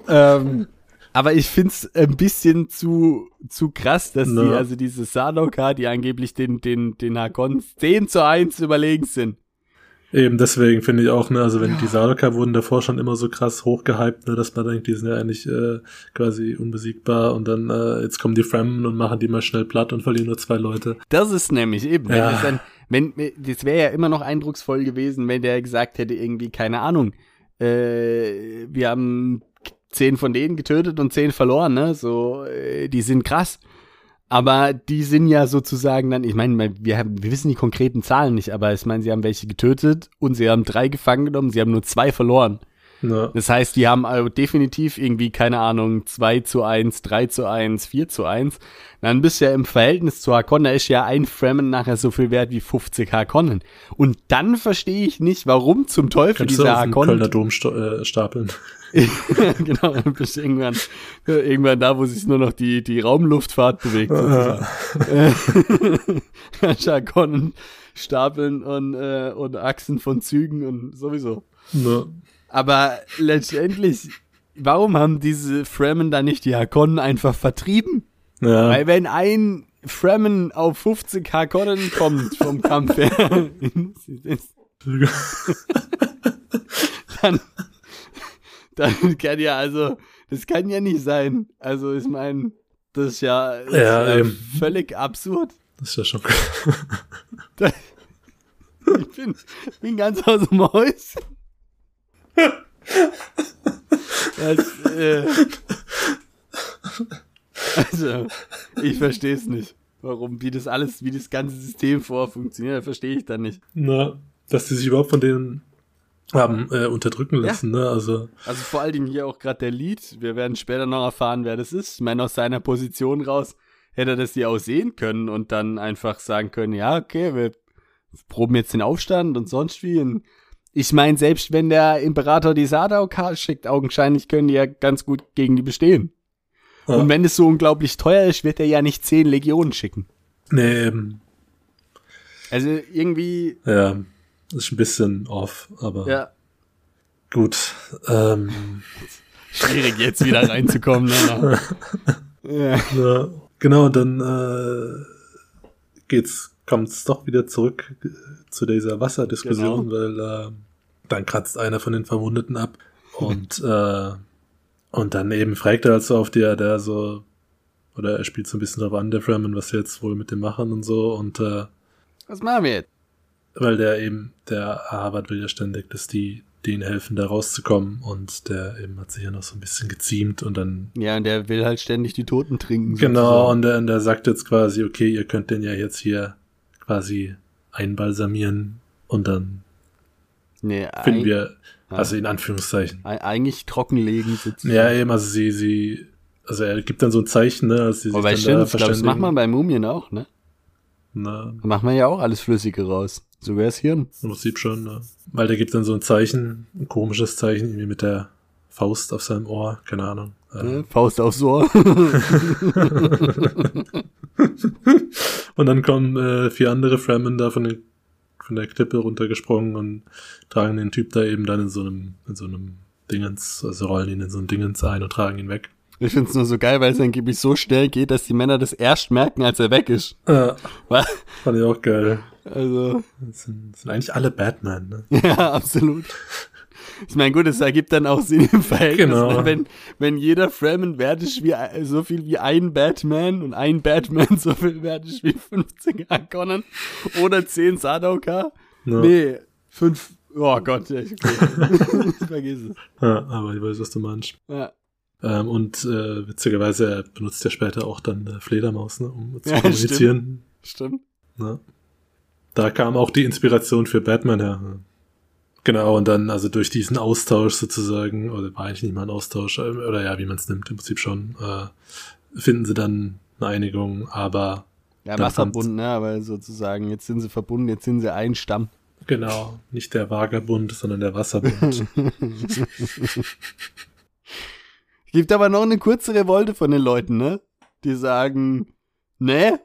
Speaker 1: ähm, aber ich find's ein bisschen zu, zu krass, dass no. die, also diese Sanoka, die angeblich den, den, den Hakon 10 zu 1 überlegen sind.
Speaker 2: Eben, deswegen finde ich auch, ne, also wenn ja. die Saraka wurden davor schon immer so krass hochgehypt, ne, dass man denkt, die sind ja eigentlich äh, quasi unbesiegbar und dann äh, jetzt kommen die Fremen und machen die mal schnell platt und verlieren nur zwei Leute.
Speaker 1: Das ist nämlich eben, ja. wenn das dann, wenn, das wäre ja immer noch eindrucksvoll gewesen, wenn der gesagt hätte, irgendwie, keine Ahnung, äh, wir haben zehn von denen getötet und zehn verloren, ne? So, äh, die sind krass. Aber die sind ja sozusagen dann, ich meine, wir, haben, wir wissen die konkreten Zahlen nicht, aber ich meine, sie haben welche getötet und sie haben drei gefangen genommen, sie haben nur zwei verloren. Ja. Das heißt, die haben also definitiv irgendwie, keine Ahnung, 2 zu 1, 3 zu 1, 4 zu 1. Dann bist du ja im Verhältnis zu Harkonnen, ist ja ein Fremen nachher so viel wert wie 50 Harkonnen. Und dann verstehe ich nicht, warum zum Teufel
Speaker 2: Kannst
Speaker 1: dieser
Speaker 2: Harkonnen... Kölner Dom äh, stapeln.
Speaker 1: genau, dann bist du irgendwann, irgendwann da, wo sich nur noch die, die Raumluftfahrt bewegt. Ja. Harkonnen stapeln und, äh, und Achsen von Zügen und sowieso.
Speaker 2: Ja.
Speaker 1: Aber letztendlich, warum haben diese Fremen da nicht die Hakonnen einfach vertrieben? Ja. Weil wenn ein Fremen auf 50 Hakonnen kommt vom Kampf her, dann, dann kann ja also, das kann ja nicht sein. Also ich meine, das ist ja, das
Speaker 2: ja,
Speaker 1: ist ja völlig absurd.
Speaker 2: Das ist ja schon.
Speaker 1: ich bin, bin ganz aus dem Häuschen das, äh, also, ich verstehe es nicht. Warum, wie das alles, wie das ganze System vor funktioniert, verstehe ich dann nicht.
Speaker 2: Na, dass die sich überhaupt von denen haben äh, unterdrücken lassen, ja. ne? Also,
Speaker 1: also vor allen Dingen hier auch gerade der Lied. Wir werden später noch erfahren, wer das ist. Ich meine, aus seiner Position raus hätte er das ja auch sehen können und dann einfach sagen können, ja, okay, wir proben jetzt den Aufstand und sonst wie. Und ich meine, selbst wenn der Imperator die Sadao schickt, augenscheinlich können die ja ganz gut gegen die bestehen. Ja. Und wenn es so unglaublich teuer ist, wird er ja nicht zehn Legionen schicken.
Speaker 2: Nee, eben.
Speaker 1: Also irgendwie.
Speaker 2: Ja, ist ein bisschen off, aber.
Speaker 1: Ja.
Speaker 2: Gut. Ähm.
Speaker 1: Schwierig jetzt wieder reinzukommen. Ne?
Speaker 2: ja. ja. Genau, dann äh, geht's, kommt's doch wieder zurück zu dieser Wasserdiskussion, genau. weil äh, dann kratzt einer von den Verwundeten ab und äh, und dann eben fragt er halt so auf der, der so oder er spielt so ein bisschen drauf an, der Fremen, was sie jetzt wohl mit dem machen und so und äh,
Speaker 1: was machen wir jetzt?
Speaker 2: Weil der eben, der Harvard will ja ständig, dass die denen helfen, da rauszukommen und der eben hat sich ja noch so ein bisschen geziemt und dann.
Speaker 1: Ja, und der will halt ständig die Toten trinken.
Speaker 2: Genau, und der, und der sagt jetzt quasi, okay, ihr könnt den ja jetzt hier quasi einbalsamieren und dann
Speaker 1: nee,
Speaker 2: finden wir, also in Anführungszeichen.
Speaker 1: Eigentlich trockenlegen
Speaker 2: sozusagen. Ja, eben, also sie, sie, also er gibt dann so ein Zeichen, ne, als sie
Speaker 1: sich dann stimmt, da ich glaube, das macht man bei Mumien auch, ne?
Speaker 2: Na.
Speaker 1: Da macht man ja auch alles Flüssige raus. Sogar das Hirn.
Speaker 2: Im Prinzip schon, ne? Weil der gibt dann so ein Zeichen, ein komisches Zeichen, irgendwie mit der Faust auf seinem Ohr, keine Ahnung.
Speaker 1: Äh, Faust aufs Ohr.
Speaker 2: und dann kommen äh, vier andere Fremen da von, den, von der Klippe runtergesprungen und tragen den Typ da eben dann in so einem, in so einem Dingens, also rollen ihn in so ein Dingens ein und tragen ihn weg.
Speaker 1: Ich find's nur so geil, weil es angeblich so schnell geht, dass die Männer das erst merken, als er weg ist.
Speaker 2: Ja, fand ich auch geil.
Speaker 1: Also.
Speaker 2: Das sind, das sind eigentlich alle Batman, ne?
Speaker 1: Ja, absolut. Ich meine, gut, es ergibt dann auch Sinn im Verhältnis,
Speaker 2: Genau.
Speaker 1: ne? wenn, wenn jeder Fremen wert ist wie so viel wie ein Batman und ein Batman so viel wert ist wie 15 Harkonnen oder 10 Sadoka.
Speaker 2: Ja.
Speaker 1: Nee, 5. Oh Gott, ja, okay. Vergiss es.
Speaker 2: Ja, aber ich weiß, was du meinst.
Speaker 1: Ja.
Speaker 2: Ähm, und äh, witzigerweise, er benutzt ja später auch dann äh, Fledermaus, ne, um zu
Speaker 1: Ja,
Speaker 2: kommunizieren.
Speaker 1: Stimmt.
Speaker 2: Ne? Da kam auch die Inspiration für Batman her. ne? Genau, und dann, also durch diesen Austausch sozusagen, oder war eigentlich nicht mal ein Austausch, ähm, oder ja, wie man es nimmt, im Prinzip schon, äh, finden sie dann eine Einigung, aber
Speaker 1: Ja, Wasserbund, ne? Aber sozusagen, jetzt sind sie verbunden, jetzt sind sie ein Stamm.
Speaker 2: genau, nicht der Vagabund, sondern der Wasserbund.
Speaker 1: Gibt aber noch eine kurze Revolte von den Leuten, ne? Die sagen, ne?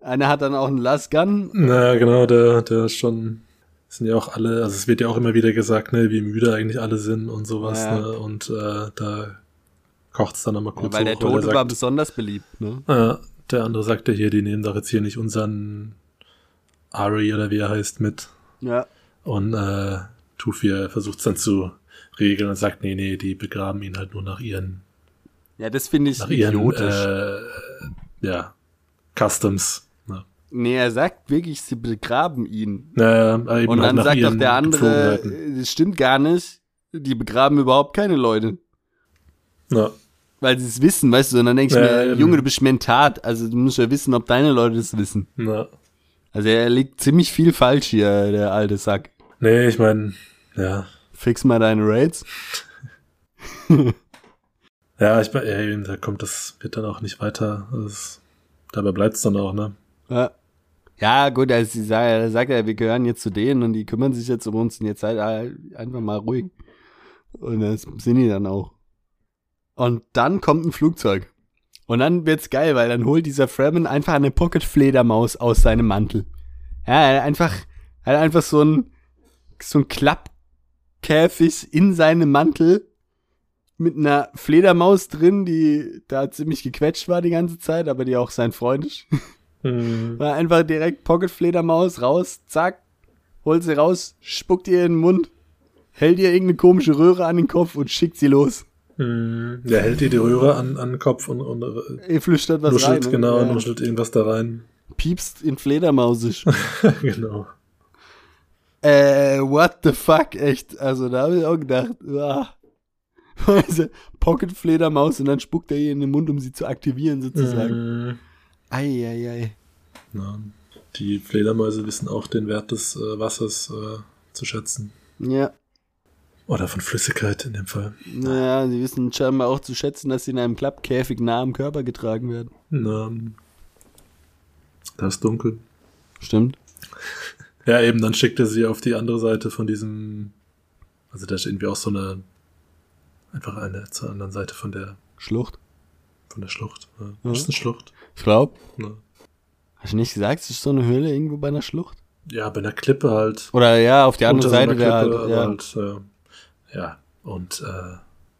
Speaker 1: Einer hat dann auch einen Lasgun.
Speaker 2: Na, genau, der, der ist schon, sind ja auch alle, also es wird ja auch immer wieder gesagt, ne, wie müde eigentlich alle sind und sowas,
Speaker 1: Ja.
Speaker 2: ne, und äh, da kocht's dann nochmal
Speaker 1: Ja,
Speaker 2: kurz
Speaker 1: weil der
Speaker 2: hoch,
Speaker 1: Tote
Speaker 2: er
Speaker 1: war
Speaker 2: sagt,
Speaker 1: besonders beliebt, ne?
Speaker 2: äh, der andere sagt ja hier, die nehmen doch jetzt hier nicht unseren Ari oder wie er heißt mit
Speaker 1: Ja.
Speaker 2: und äh, Tufir versucht es dann zu regeln und sagt, nee, nee, die begraben ihn halt nur nach ihren,
Speaker 1: Ja, das finde ich
Speaker 2: nach ihren,
Speaker 1: idiotisch.
Speaker 2: äh, ja, Customs. Ne.
Speaker 1: nee, er sagt wirklich, sie begraben ihn.
Speaker 2: Naja, eben
Speaker 1: Und
Speaker 2: halt
Speaker 1: dann sagt doch
Speaker 2: ihren
Speaker 1: der andere, äh, das stimmt gar nicht. Die begraben überhaupt keine Leute.
Speaker 2: Ja.
Speaker 1: Weil sie es wissen, weißt du? Und dann denke ich
Speaker 2: Ja,
Speaker 1: mir. Junge, du bist Mentat. Also du musst ja wissen, ob deine Leute das wissen.
Speaker 2: Na.
Speaker 1: Also er liegt ziemlich viel falsch hier, der alte Sack.
Speaker 2: Nee, ich meine, ja.
Speaker 1: Fix mal deine Raids.
Speaker 2: Ja, ich ja, eben, da kommt das, wird dann auch nicht weiter. Das, dabei bleibt's dann auch, ne?
Speaker 1: Ja. Ja, gut, also sie sagt, er sagt ja, wir gehören jetzt zu denen und die kümmern sich jetzt um uns und jetzt ihr einfach mal ruhig. Und das sind die dann auch. Und dann kommt ein Flugzeug. Und dann wird's geil, weil dann holt dieser Fremen einfach eine Pocket-Fledermaus aus seinem Mantel. Ja, er hat einfach, er hat einfach so ein, so ein Klappkäfig in seinem Mantel mit einer Fledermaus drin, die da ziemlich gequetscht war die ganze Zeit, aber die auch sein Freund ist.
Speaker 2: Hm.
Speaker 1: War einfach direkt Pocket-Fledermaus raus, zack, holt sie raus, spuckt ihr in den Mund, hält ihr irgendeine komische Röhre an den Kopf und schickt sie los.
Speaker 2: Hm. Der hält dir die Röhre an, an den Kopf und, und äh,
Speaker 1: Ihr flüstert was
Speaker 2: nuschelt,
Speaker 1: rein. ne?
Speaker 2: genau,
Speaker 1: Ja.
Speaker 2: nuschelt irgendwas da rein.
Speaker 1: Piepst in Fledermausisch.
Speaker 2: genau.
Speaker 1: Äh, what the fuck, echt. Also da habe ich auch gedacht, ah. Diese Pocket-Fledermaus und dann spuckt er ihr in den Mund, um sie zu aktivieren sozusagen. Eieiei.
Speaker 2: Na, die Fledermäuse wissen auch den Wert des äh, Wassers äh, zu schätzen.
Speaker 1: Ja.
Speaker 2: Oder von Flüssigkeit in dem Fall.
Speaker 1: Naja, sie wissen scheinbar auch zu schätzen, dass sie in einem Klappkäfig nah am Körper getragen werden.
Speaker 2: Na, da ist dunkel.
Speaker 1: Stimmt.
Speaker 2: Ja, eben, dann schickt er sie auf die andere Seite von diesem. Also da ist irgendwie auch so eine. Einfach eine zur anderen Seite von der
Speaker 1: Schlucht.
Speaker 2: von der Schlucht. Ja. Das ist eine Schlucht.
Speaker 1: Ich glaube.
Speaker 2: Ja.
Speaker 1: Hast du nicht gesagt, es ist so eine Höhle irgendwo bei einer Schlucht?
Speaker 2: ja, bei einer Klippe halt.
Speaker 1: Oder ja, auf die andere
Speaker 2: Unter
Speaker 1: Seite der
Speaker 2: Klippe,
Speaker 1: halt, ja.
Speaker 2: halt, äh, ja. Und äh,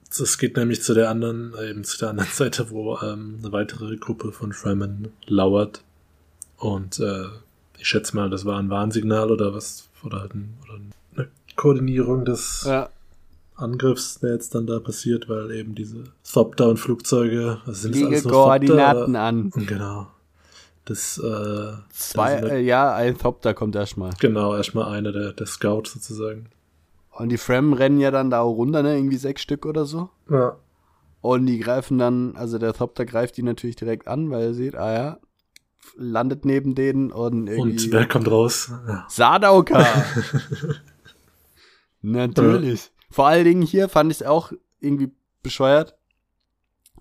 Speaker 2: es geht nämlich zu der anderen, äh, eben zu der anderen Seite, wo ähm, eine weitere Gruppe von Fremen lauert. Und äh, ich schätze mal, das war ein Warnsignal oder was, oder, halt ein, oder eine Koordinierung des
Speaker 1: ja.
Speaker 2: Angriffs, der jetzt dann da passiert, weil eben diese Top-Down-Flugzeuge, also sind das
Speaker 1: Liege
Speaker 2: alles nur
Speaker 1: Koordinaten an.
Speaker 2: Genau. Das, äh,
Speaker 1: Zwei,
Speaker 2: also
Speaker 1: äh, ja, ein Thopter kommt erstmal.
Speaker 2: genau, erstmal einer der, der Scout sozusagen.
Speaker 1: Und die Fremen rennen ja dann da auch runter, ne? Irgendwie sechs Stück oder so.
Speaker 2: Ja.
Speaker 1: Und die greifen dann, also der Thopter greift die natürlich direkt an, weil er sieht, ah ja, landet neben denen und irgendwie.
Speaker 2: Und wer kommt raus? Ja.
Speaker 1: Sadauka! Natürlich. Vor allen Dingen hier fand ich es auch irgendwie bescheuert.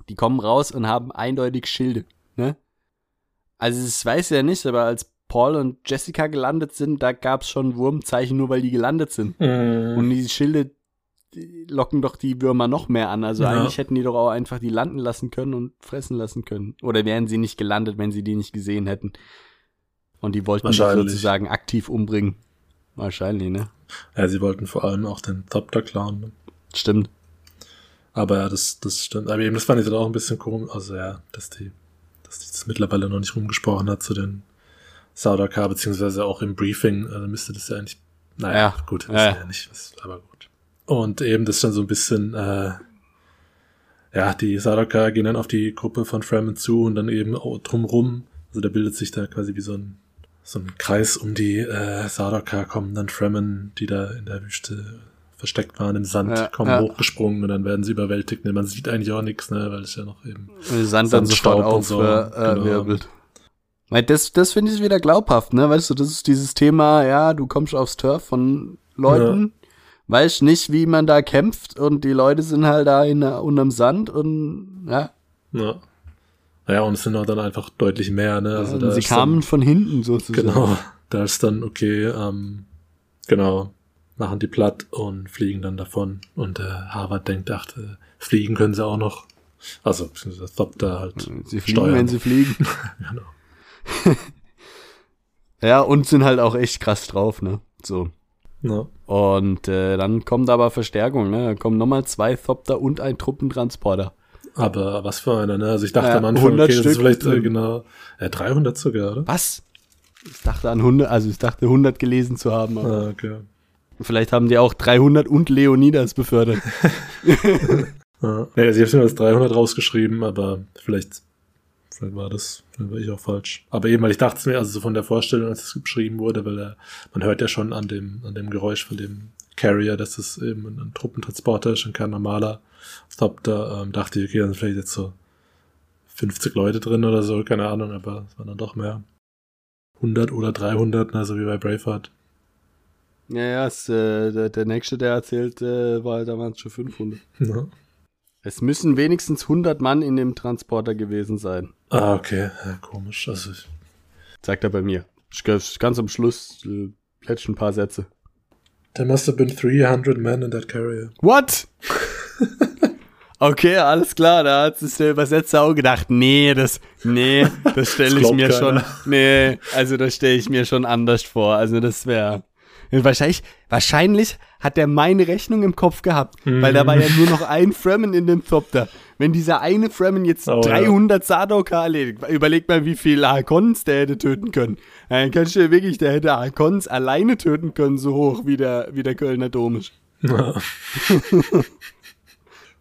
Speaker 1: Die kommen raus und haben eindeutig Schilde, ne? Also das weiß ich ja nicht, aber als Paul und Jessica gelandet sind, da gab es schon Wurmzeichen, nur weil die gelandet sind.
Speaker 2: Mhm.
Speaker 1: Und die Schilde locken doch die Würmer noch mehr an. Also
Speaker 2: Ja.
Speaker 1: eigentlich hätten die doch auch einfach die landen lassen können und fressen lassen können. Oder wären sie nicht gelandet, wenn sie die nicht gesehen hätten. Und die wollten sozusagen aktiv umbringen. Wahrscheinlich, ne?
Speaker 2: Ja, sie wollten vor allem auch den Thopter klauen.
Speaker 1: Stimmt.
Speaker 2: Aber ja, das, das stimmt. Aber eben, das fand ich dann auch ein bisschen komisch. Also ja, dass die, dass die das mittlerweile noch nicht rumgesprochen hat zu den Saudaka, beziehungsweise auch im Briefing, also müsste das ja eigentlich Naja,
Speaker 1: Ja.
Speaker 2: gut,
Speaker 1: Ja, ja.
Speaker 2: ja nicht, was, aber gut. Und eben das ist dann so ein bisschen, äh, ja, die Sardaukar gehen dann auf die Gruppe von Fremen zu und dann eben drumrum, also da bildet sich da quasi wie so ein, so ein Kreis um die äh, Sardaukar, kommen dann Fremen, die da in der Wüste versteckt waren im Sand,
Speaker 1: Ja,
Speaker 2: kommen
Speaker 1: ja.
Speaker 2: hochgesprungen und dann werden sie überwältigt. Ne, Man sieht eigentlich auch nichts, ne, weil es ja noch eben
Speaker 1: Sand dann
Speaker 2: Sandstaub
Speaker 1: sofort
Speaker 2: und so,
Speaker 1: aufwirbelt. Weil Das, das finde ich wieder glaubhaft, ne? Weißt du, das ist dieses Thema, ja, du kommst aufs Turf von Leuten, weißt nicht, wie man da kämpft und die Leute sind halt da in, unterm Sand und ja,
Speaker 2: Ja. Naja, und es sind auch dann einfach deutlich mehr, ne? Also da
Speaker 1: sie kamen
Speaker 2: dann,
Speaker 1: von hinten sozusagen.
Speaker 2: Genau. Da ist dann, okay, ähm, genau, machen die platt und fliegen dann davon. Und äh, Harvard denkt, ach, äh, fliegen können sie auch noch. Also, beziehungsweise Thopter halt.
Speaker 1: Sie fliegen,
Speaker 2: steuern.
Speaker 1: wenn sie fliegen.
Speaker 2: Genau.
Speaker 1: Ja, und sind halt auch echt krass drauf, ne? So.
Speaker 2: Ja.
Speaker 1: Und äh, dann kommt aber Verstärkung, ne? Da kommen nochmal zwei Thopter und ein Truppentransporter.
Speaker 2: Aber was für einer, ne? Also ich dachte
Speaker 1: Ja,
Speaker 2: am Anfang,
Speaker 1: 100
Speaker 2: okay, das ist
Speaker 1: Stück.
Speaker 2: vielleicht äh, genau, äh, 300 sogar, oder?
Speaker 1: Was? Ich dachte an 100, also ich dachte 100 gelesen zu haben,
Speaker 2: Ah, okay.
Speaker 1: vielleicht haben die auch 300 und Leonidas befördert.
Speaker 2: Ja. Also ich habe mir als 300 rausgeschrieben, aber vielleicht, vielleicht war das, vielleicht war ich auch falsch. Aber eben, weil ich dachte es mir, also so von der Vorstellung, als es beschrieben wurde, weil er, man hört ja schon an dem, an dem Geräusch von dem Carrier, dass es eben ein, ein Truppentransporter ist und kein normaler Stop. Da ähm, dachte ich, okay, da sind vielleicht jetzt so 50 Leute drin oder so, keine Ahnung, aber es waren dann doch mehr. 100 oder 300, ne, so wie bei Braveheart.
Speaker 1: Ja, ja, es, äh, der, der nächste, der erzählt, äh, war, da waren es schon 500.
Speaker 2: Ja.
Speaker 1: Es müssen wenigstens 100 Mann in dem Transporter gewesen sein,
Speaker 2: Ah, okay, ja, komisch. Also ich,
Speaker 1: sagt er bei mir. Ich, ganz am Schluss, äh, letzten paar Sätze.
Speaker 2: there must have been 300 men in that carrier.
Speaker 1: What? okay, alles klar, da hat sich der Übersetzer auch gedacht, nee, das, nee, das stelle ich mir schon,
Speaker 2: keiner.
Speaker 1: nee, also das stelle ich mir schon anders vor, also das wäre, wahrscheinlich, wahrscheinlich hat er meine Rechnung im Kopf gehabt, weil da war ja nur noch ein Fremen in dem Thopter. Wenn dieser eine Fremen jetzt
Speaker 2: Oh, ja.
Speaker 1: 300 Sardaukar erledigt, überleg mal, wie viel Harkons der hätte töten können. Dann kannst du dir wirklich, der hätte Harkons alleine töten können, so hoch wie der, wie der Kölner Dom ist.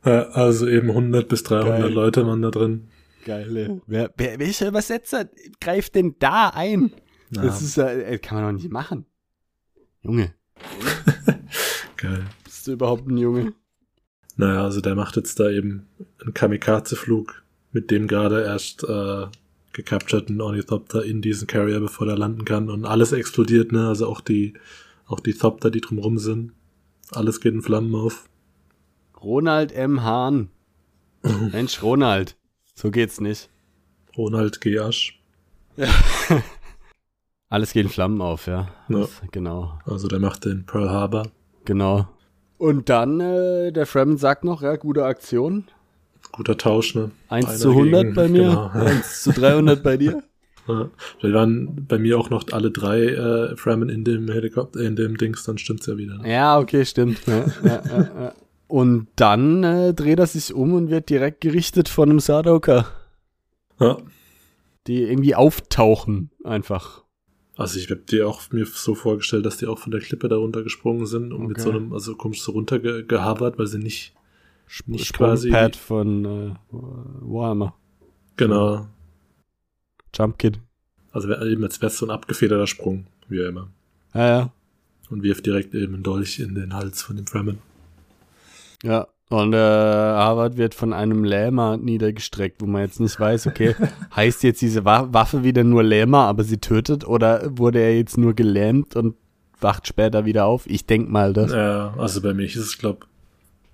Speaker 2: Ja. Also eben 100 bis 300
Speaker 1: Geil.
Speaker 2: Leute waren da drin.
Speaker 1: Geil. Wer, wer, welcher Übersetzer greift denn da ein?
Speaker 2: Ja.
Speaker 1: Das ist kann man doch nicht machen. Junge,
Speaker 2: Geil.
Speaker 1: bist du überhaupt ein Junge?
Speaker 2: Naja, also der macht jetzt da eben einen Kamikaze-Flug mit dem gerade erst äh, gecapturten Ornithopter in diesen Carrier, bevor der landen kann. Und alles explodiert, ne? Also auch die, auch die Thopter, die drumrum sind. Alles geht in Flammen auf.
Speaker 1: Ronald M. Hahn. Mensch, Ronald. So geht's nicht.
Speaker 2: Ronald G. Asch.
Speaker 1: Alles geht in Flammen auf, ja.
Speaker 2: Ja.
Speaker 1: Genau,
Speaker 2: Also der macht den Pearl Harbor.
Speaker 1: Genau. Und dann, äh, der Fremen sagt noch, ja, gute Aktion.
Speaker 2: Guter Tausch, ne?
Speaker 1: 1
Speaker 2: Einer
Speaker 1: zu 100
Speaker 2: gegen-
Speaker 1: bei mir,
Speaker 2: Genau.
Speaker 1: 1 zu 300 bei dir.
Speaker 2: Ja. Vielleicht waren bei mir auch noch alle drei äh, Fremen in dem Helikopter, in dem Dings, dann stimmt's ja wieder. Ne?
Speaker 1: Ja, okay, stimmt. Ja, ja. Und dann äh, dreht er sich um und wird direkt gerichtet von einem Sardaukar.
Speaker 2: Ja.
Speaker 1: die irgendwie auftauchen einfach.
Speaker 2: Also ich habe dir auch mir so vorgestellt, dass die auch von der Klippe da runtergesprungen sind und mit
Speaker 1: Okay.
Speaker 2: so einem, also komisch so runtergehabert, weil sie nicht, nicht quasi,
Speaker 1: Sprungpad von äh, Warhammer.
Speaker 2: genau,
Speaker 1: Jump Kit.
Speaker 2: also eben als wäre so ein abgefederter Sprung, wie immer.
Speaker 1: Ja, ja.
Speaker 2: Und wirft direkt eben einen Dolch in den Hals von dem Fremen.
Speaker 1: Ja. Und äh, Harvard wird von einem Lähmer niedergestreckt, wo man jetzt nicht weiß, okay, heißt jetzt diese Wa Waffe wieder nur Lähmer, aber sie tötet, oder wurde er jetzt nur gelähmt und wacht später wieder auf? Ich denk mal das.
Speaker 2: Ja, also bei mir ist es, glaube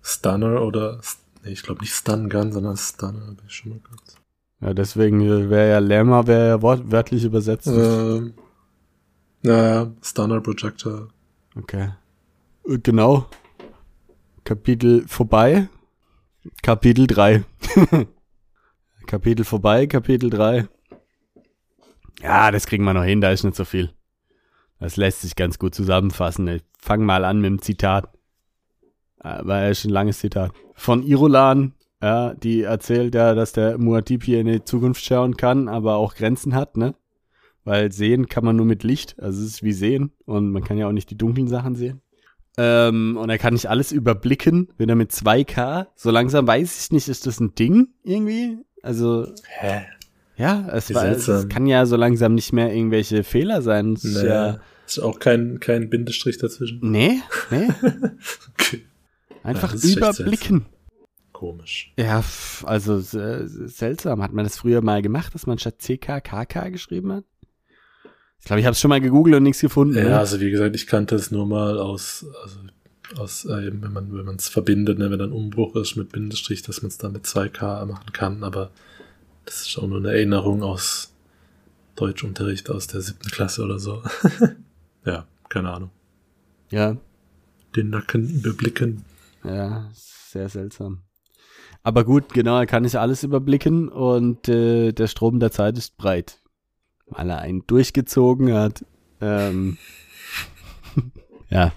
Speaker 2: Stunner oder, nee, ich glaube nicht Stun Gun, sondern Stunner, hab ich schon mal gehört.
Speaker 1: Ja, deswegen wäre ja Lähmer, wäre ja wort wörtlich übersetzt.
Speaker 2: Ähm, naja, Stunner Projector.
Speaker 1: Okay. Äh, Genau. Kapitel vorbei. Kapitel 3. Kapitel vorbei, Kapitel 3. Ja, das kriegen wir noch hin, da ist nicht so viel. Das lässt sich ganz gut zusammenfassen. Ich fang mal an mit dem Zitat. Äh, War ja schon ein langes Zitat. Von Irulan, ja, die erzählt ja, dass der Muad'Dib hier in die Zukunft schauen kann, aber auch Grenzen hat, ne? weil sehen kann man nur mit Licht, also es ist wie sehen und man kann ja auch nicht die dunklen Sachen sehen. Ähm, und er kann nicht alles überblicken, wenn er mit 2K, so langsam weiß ich nicht, ist das ein Ding irgendwie? Also,
Speaker 2: Hä?
Speaker 1: ja, es, war, es kann ja so langsam nicht mehr irgendwelche Fehler sein. Es ist
Speaker 2: Nee.
Speaker 1: ja,
Speaker 2: Ist auch kein, kein Bindestrich dazwischen.
Speaker 1: nee, nee,
Speaker 2: Okay.
Speaker 1: einfach
Speaker 2: ist echt
Speaker 1: überblicken.
Speaker 2: Komisch.
Speaker 1: Ja, also seltsam. Hat man das früher mal gemacht, dass man statt CK KK geschrieben hat? Ich glaube, ich habe es schon mal gegoogelt und nichts gefunden.
Speaker 2: Ja,
Speaker 1: ne?
Speaker 2: also wie gesagt, ich kannte es nur mal aus, also aus äh, wenn man wenn man es verbindet, ne, wenn dann Umbruch ist mit Bindestrich, dass man es dann mit 2K machen kann, aber das ist auch nur eine Erinnerung aus Deutschunterricht aus der siebten Klasse oder so. ja, keine Ahnung.
Speaker 1: ja,
Speaker 2: Den Nacken überblicken.
Speaker 1: ja, sehr seltsam. Aber gut, genau, er kann nicht alles überblicken und äh, der Strom der Zeit ist breit. Weil er einen durchgezogen hat. Ähm, ja,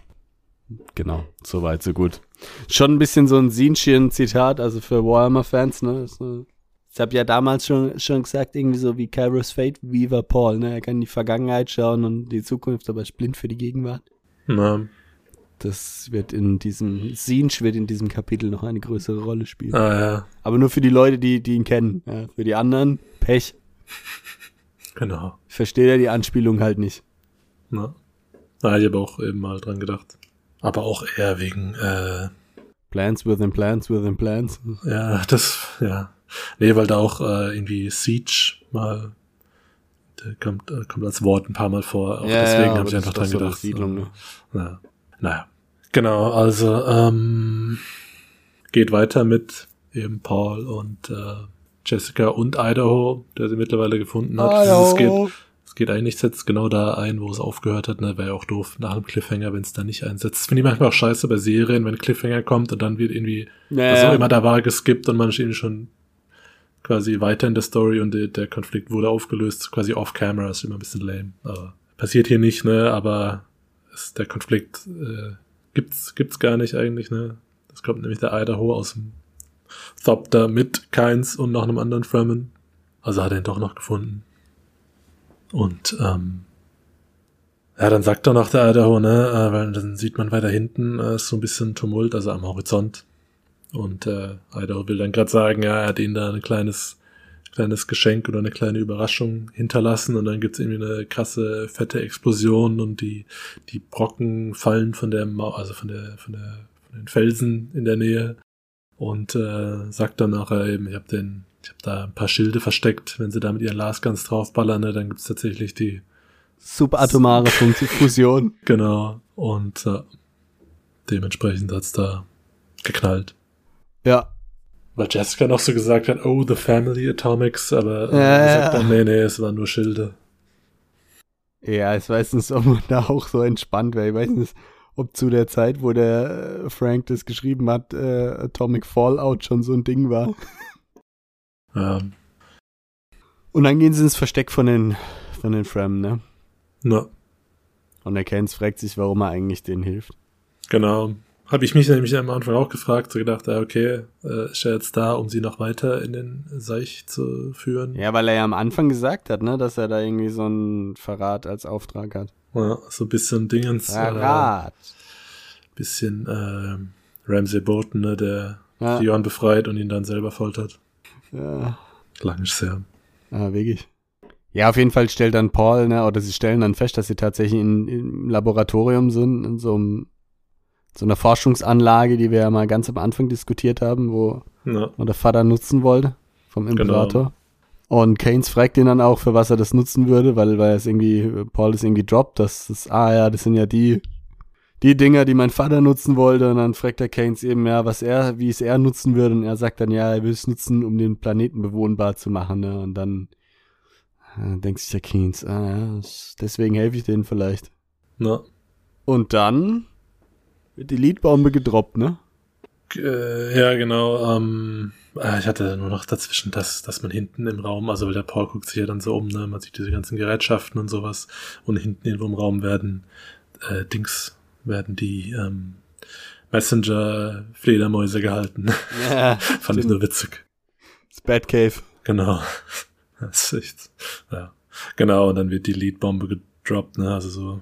Speaker 1: genau, so weit, so gut. Schon ein bisschen so ein Sinchen-Zitat, also für Warhammer-Fans, ne? Äh, Ich habe ja damals schon, schon gesagt, irgendwie so wie Kairos Fate, Viva Paul, ne? Er kann in die Vergangenheit schauen und die Zukunft, aber ist blind für die Gegenwart.
Speaker 2: Na,
Speaker 1: Das wird in diesem, Sinch wird in diesem Kapitel noch eine größere Rolle spielen.
Speaker 2: ah ja,
Speaker 1: Aber nur für die Leute, die, die ihn kennen. Ja, für die anderen, Pech.
Speaker 2: Genau.
Speaker 1: Ich verstehe ja die Anspielung halt nicht.
Speaker 2: Na. Na, ich habe auch eben mal dran gedacht. Aber auch eher wegen, äh,
Speaker 1: Plans within plans within plans.
Speaker 2: Ja, das, ja. Nee, weil da auch äh, irgendwie Siege mal, der kommt, äh, kommt als Wort ein paar Mal vor. Auch deswegen habe ich einfach dran gedacht.
Speaker 1: Siedlung, ne?
Speaker 2: Ja. Naja. Genau, also ähm, geht weiter mit eben Paul und äh, Jessica und Idaho, der sie mittlerweile gefunden hat. Es geht, es geht eigentlich jetzt genau da ein, wo es aufgehört hat. Ne? Wäre ja auch doof nach einem Cliffhanger, wenn es da nicht einsetzt. Das finde ich manchmal auch scheiße bei Serien, wenn Cliffhanger kommt und dann wird irgendwie
Speaker 1: Ja,
Speaker 2: was auch immer da war, geskippt und man ist irgendwie schon quasi weiter in der Story und der, Konflikt wurde aufgelöst, quasi off-camera, ist immer ein bisschen lame. Aber passiert hier nicht, ne, aber es, der Konflikt äh, gibt's, gibt's gar nicht eigentlich, ne. Das kommt nämlich der Idaho aus dem Thopter mit Keins und noch einem anderen Fremen. Also hat er ihn doch noch gefunden. Und ähm, ja, dann sagt er noch der Idaho, ne, äh, weil dann sieht man weiter hinten äh, ist so ein bisschen Tumult, also am Horizont. Und äh, Idaho will dann gerade sagen, ja, er hat ihnen da ein kleines, kleines Geschenk oder eine kleine Überraschung hinterlassen und dann gibt's irgendwie eine krasse, fette Explosion und die, die Brocken fallen von der Mau also von der, von der, von den Felsen in der Nähe und äh, sagt dann nachher eben, ich habe den, ich habe da ein paar Schilde versteckt, wenn sie da mit ihren Lasguns draufballern, ne, dann gibt's tatsächlich die,
Speaker 1: Subatomare Funktion, Fusion.
Speaker 2: genau, und äh, dementsprechend hat's da geknallt.
Speaker 1: Ja.
Speaker 2: Weil Jessica noch so gesagt hat, oh, the family atomics, aber äh,
Speaker 1: ja.
Speaker 2: sagt dann, nee, nee, es waren nur Schilde.
Speaker 1: Ja, ich weiß nicht, ob man da auch so entspannt wäre. Ich weiß nicht, ob zu der Zeit, wo der äh, Frank das geschrieben hat, äh, Atomic Fallout schon so ein Ding war.
Speaker 2: Ähm,
Speaker 1: Und dann gehen sie ins Versteck von den, von den Fram, ne?
Speaker 2: na,
Speaker 1: Und der Kens fragt sich, warum er eigentlich denen hilft.
Speaker 2: genau. Habe ich mich nämlich am Anfang auch gefragt, so gedacht, ja, okay, äh, ist er jetzt da, um sie noch weiter in den Seich zu führen?
Speaker 1: Ja, weil er ja am Anfang gesagt hat, ne, dass er da irgendwie so einen Verrat als Auftrag hat.
Speaker 2: Ja, so ein bisschen Dingens, äh,
Speaker 1: Verrat.
Speaker 2: bisschen äh, Ramsey Bolton, ne, der
Speaker 1: Ja,
Speaker 2: Dion befreit und ihn dann selber foltert.
Speaker 1: ja,
Speaker 2: Lang ist her.
Speaker 1: ja, wirklich. Ja, auf jeden Fall stellt dann Paul, ne, oder sie stellen dann fest, dass sie tatsächlich in, im Laboratorium sind, in so einem, so einer Forschungsanlage, die wir ja mal ganz am Anfang diskutiert haben, wo
Speaker 2: Ja,
Speaker 1: der Vater nutzen wollte vom
Speaker 2: Genau.
Speaker 1: Imperator. Und Keynes fragt ihn dann auch, für was er das nutzen würde, weil, weil es irgendwie, Paul es irgendwie droppt, dass das, ah ja, das sind ja die, die Dinger, die mein Vater nutzen wollte. Und dann fragt er Keynes eben, ja, was er, wie es er nutzen würde. Und er sagt dann, ja, er will es nutzen, um den Planeten bewohnbar zu machen. Ne? Und dann äh, denkt sich der Keynes, ah ja, deswegen helfe ich denen vielleicht.
Speaker 2: na,
Speaker 1: Und dann Liedbombe gedroppt, ne?
Speaker 2: Äh, ja, genau. Ähm, äh, ich hatte nur noch dazwischen, dass, dass man hinten im Raum, also weil der Paul guckt sich ja dann so um, ne, man sieht diese ganzen Gerätschaften und sowas und hinten irgendwo im Raum werden äh, Dings, werden die ähm, Messenger-Fledermäuse gehalten.
Speaker 1: Ja,
Speaker 2: Fand ich nur witzig.
Speaker 1: das Batcave.
Speaker 2: Genau. Das ist echt, ja. Genau, und dann wird die Leadbombe gedroppt, ne? Also so,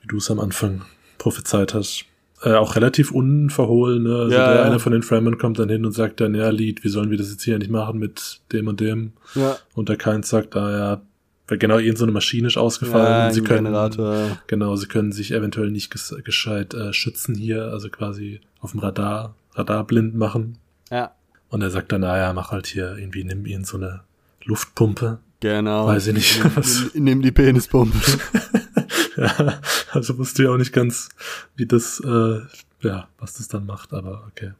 Speaker 2: wie du es am Anfang prophezeit hast. Äh, auch relativ unverhohlen, ne? Also
Speaker 1: Ja,
Speaker 2: der
Speaker 1: ja.
Speaker 2: einer von den Fremen kommt dann hin und sagt dann, ja, Lead, wie sollen wir das jetzt hier nicht machen mit dem und dem?
Speaker 1: Ja.
Speaker 2: Und der Keins sagt, ah ja, weil genau irgend so eine Maschine ist ausgefallen.
Speaker 1: Ja,
Speaker 2: sie können,
Speaker 1: Generator.
Speaker 2: Genau, sie können sich eventuell nicht ges gescheit äh, schützen hier, also quasi auf dem Radar, Radar blind machen.
Speaker 1: Ja,
Speaker 2: Und er sagt dann, naja, mach halt hier irgendwie, nimm ihn so eine Luftpumpe.
Speaker 1: genau.
Speaker 2: Weiß ich nicht,
Speaker 1: nimm, nimm die Penispumpe.
Speaker 2: ja, also wusste ich auch nicht ganz, wie das, äh, ja, was das dann macht, aber okay.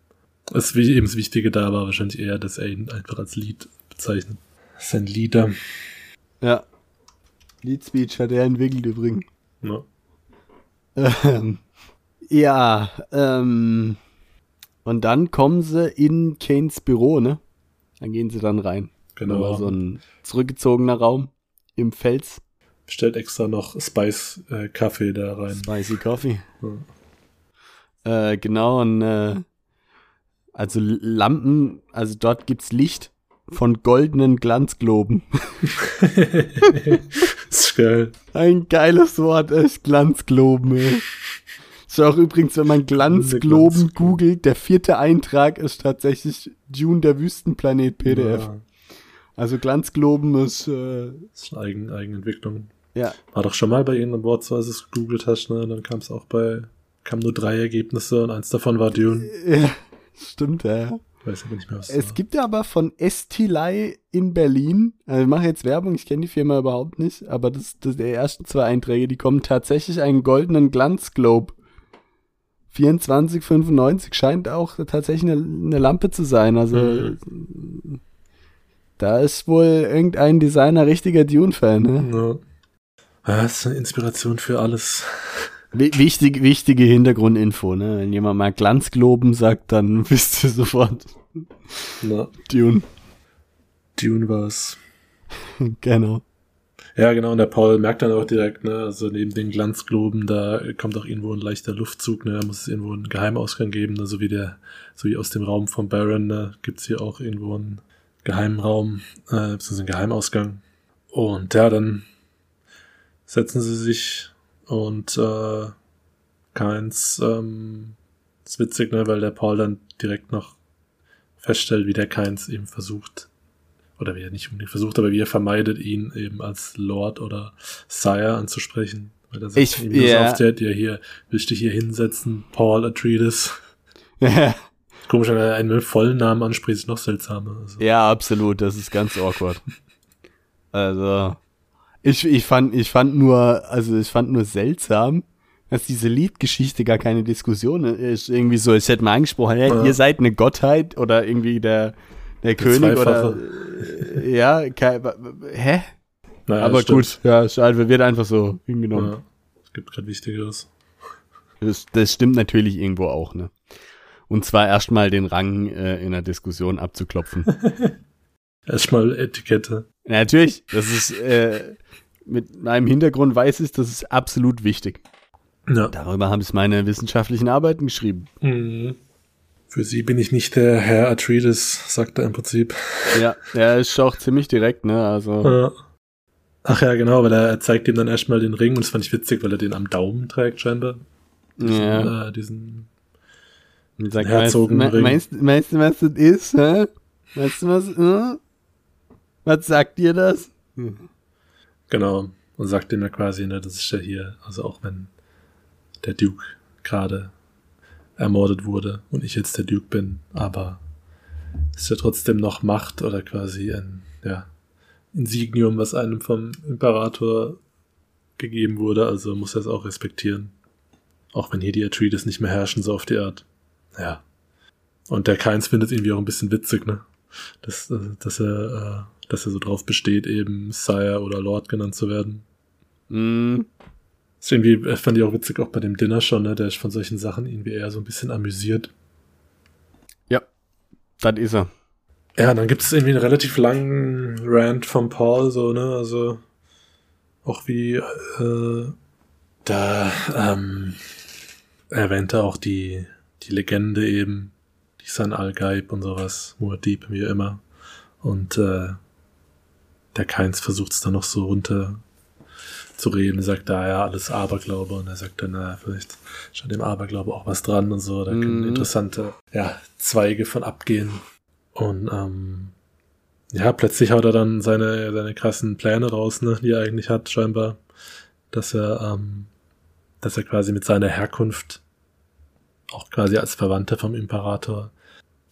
Speaker 2: Das wie eben das Wichtige da war wahrscheinlich eher, dass er ihn einfach als Lied bezeichnet. Sein Lieder.
Speaker 1: ja. Lead Speech hat er entwickelt übrigens.
Speaker 2: Ja.
Speaker 1: Ähm, ja, ähm, und dann kommen sie in Kanes Büro, ne? Dann gehen sie dann rein.
Speaker 2: Genau.
Speaker 1: So ein zurückgezogener Raum im Fels.
Speaker 2: Bestellt extra noch Spice äh, Kaffee da rein.
Speaker 1: Spicy Coffee. Äh, genau, und äh, also Lampen, also dort gibt's Licht von goldenen Glanzgloben.
Speaker 2: ist geil.
Speaker 1: Ein geiles Wort, echt Glanzgloben, ey. Ist auch übrigens, wenn man Glanzgloben
Speaker 2: Glanzgloben.
Speaker 1: googelt, der vierte Eintrag ist tatsächlich Dune der Wüstenplanet PDF.
Speaker 2: Ja,
Speaker 1: Also Glanzgloben ist, äh,
Speaker 2: das ist eine Eigen Eigenentwicklung.
Speaker 1: Ja,
Speaker 2: War doch schon mal bei irgendeinem Wort, so als es gegoogelt hast, ne? Dann kam es auch bei, kamen nur drei Ergebnisse und eins davon war Dune.
Speaker 1: ja stimmt, ja.
Speaker 2: Weiß aber nicht mehr, was
Speaker 1: Es
Speaker 2: war.
Speaker 1: gibt aber von Estilei in Berlin, also ich mache jetzt Werbung, ich kenne die Firma überhaupt nicht, aber das, das die ersten zwei Einträge, die kommen tatsächlich einen goldenen Glanzglobe. 24,95 scheint auch tatsächlich eine, eine Lampe zu sein. Also
Speaker 2: Mhm.
Speaker 1: da ist wohl irgendein Designer richtiger Dune-Fan. Ne?
Speaker 2: Ja. Das ist eine Inspiration für alles.
Speaker 1: Wi- Wichtig, wichtige Hintergrundinfo. Ne? Wenn jemand mal Glanzgloben sagt, dann wisst ihr sofort
Speaker 2: Na,
Speaker 1: Dune.
Speaker 2: Dune war's.
Speaker 1: genau.
Speaker 2: Ja, genau, und der Paul merkt dann auch direkt, ne, also neben den Glanzgloben, da kommt auch irgendwo ein leichter Luftzug, ne, da muss es irgendwo einen Geheimausgang geben, ne, so wie der, so wie aus dem Raum von Baron, ne, gibt's hier auch irgendwo einen geheimen Raum, äh, beziehungsweise einen Geheimausgang. Und ja, dann setzen sie sich und äh, keins, ähm, ist witzig, ne, weil der Paul dann direkt noch feststellt, wie der Keins eben versucht, oder wie er nicht unbedingt versucht, aber wie er vermeidet, ihn eben als Lord oder Sire anzusprechen. Weil er sagt,
Speaker 1: Ich- ja.
Speaker 2: oft, der hier, willst dich hier hinsetzen, Paul Atreides. Komisch, wenn er einen mit vollen Namen anspricht, ist noch seltsamer. Also,
Speaker 1: Ja, absolut. Das ist ganz awkward. Also, ich, ich fand, ich fand nur, also ich fand nur seltsam, dass diese Liedgeschichte gar keine Diskussion ist. Irgendwie so, ich hätte mal angesprochen, hey,
Speaker 2: Ja.
Speaker 1: ihr seid eine Gottheit oder irgendwie der, der, König oder, äh, ja, kei- wa- wa- hä?
Speaker 2: naja,
Speaker 1: Aber
Speaker 2: stimmt.
Speaker 1: gut, ja, schade, wird einfach so hingenommen.
Speaker 2: Ja, es gibt gerade Wichtigeres.
Speaker 1: Das, das stimmt natürlich irgendwo auch, ne? Und zwar erstmal den Rang äh, in der Diskussion abzuklopfen.
Speaker 2: Erstmal Etikette.
Speaker 1: Natürlich, das ist äh, mit meinem Hintergrund weiß ich, das ist absolut wichtig.
Speaker 2: Ja.
Speaker 1: Darüber habe ich meine wissenschaftlichen Arbeiten geschrieben.
Speaker 2: Mhm. Für sie bin ich nicht der Herr Atreides, sagt er im Prinzip.
Speaker 1: Ja, er ist auch ziemlich direkt, ne? Also
Speaker 2: Ja. Ach ja, genau, weil er, zeigt ihm dann erstmal den Ring und das fand ich witzig, weil er den am Daumen trägt scheinbar. Diesen,
Speaker 1: ja.
Speaker 2: äh, diesen
Speaker 1: Und sagt, meinst, meinst, meinst du, was das ist? Hä? Weißt du was? Äh? Was sagt dir das?
Speaker 2: Genau. Und sagt ihm ja quasi, ne, das ist ja hier, also auch wenn der Duke gerade ermordet wurde und ich jetzt der Duke bin, aber ist ja trotzdem noch Macht oder quasi ein, ja, Insignium, was einem vom Imperator gegeben wurde, also muss er es auch respektieren. Auch wenn hier die Atreides nicht mehr herrschen, so auf die Art. Ja. Und der Keins findet irgendwie auch ein bisschen witzig, ne? Dass, dass er, äh, dass er so drauf besteht, eben Sire oder Lord genannt zu werden.
Speaker 1: Hm,
Speaker 2: Das ist irgendwie, äh, fand ich auch witzig, auch bei dem Dinner schon, ne? Der ist von solchen Sachen irgendwie eher so ein bisschen amüsiert.
Speaker 1: das ist er.
Speaker 2: Ja, dann gibt es irgendwie einen relativ langen Rant von Paul, so, ne? Also auch wie äh, da ähm, erwähnt er auch die, die Legende eben, die San Al-Gaib und sowas, Muad'Dib wie immer. Und äh, der Keins versucht es dann noch so runter zu reden, sagt da ja alles Aberglaube und er sagt dann, naja, vielleicht statt dem Aberglaube auch was dran und so, da können
Speaker 1: Mhm.
Speaker 2: interessante ja, Zweige von abgehen. Und ähm, ja, plötzlich haut er dann seine, seine krassen Pläne raus, ne, die er eigentlich hat, scheinbar, dass er, ähm, dass er quasi mit seiner Herkunft auch quasi als Verwandter vom Imperator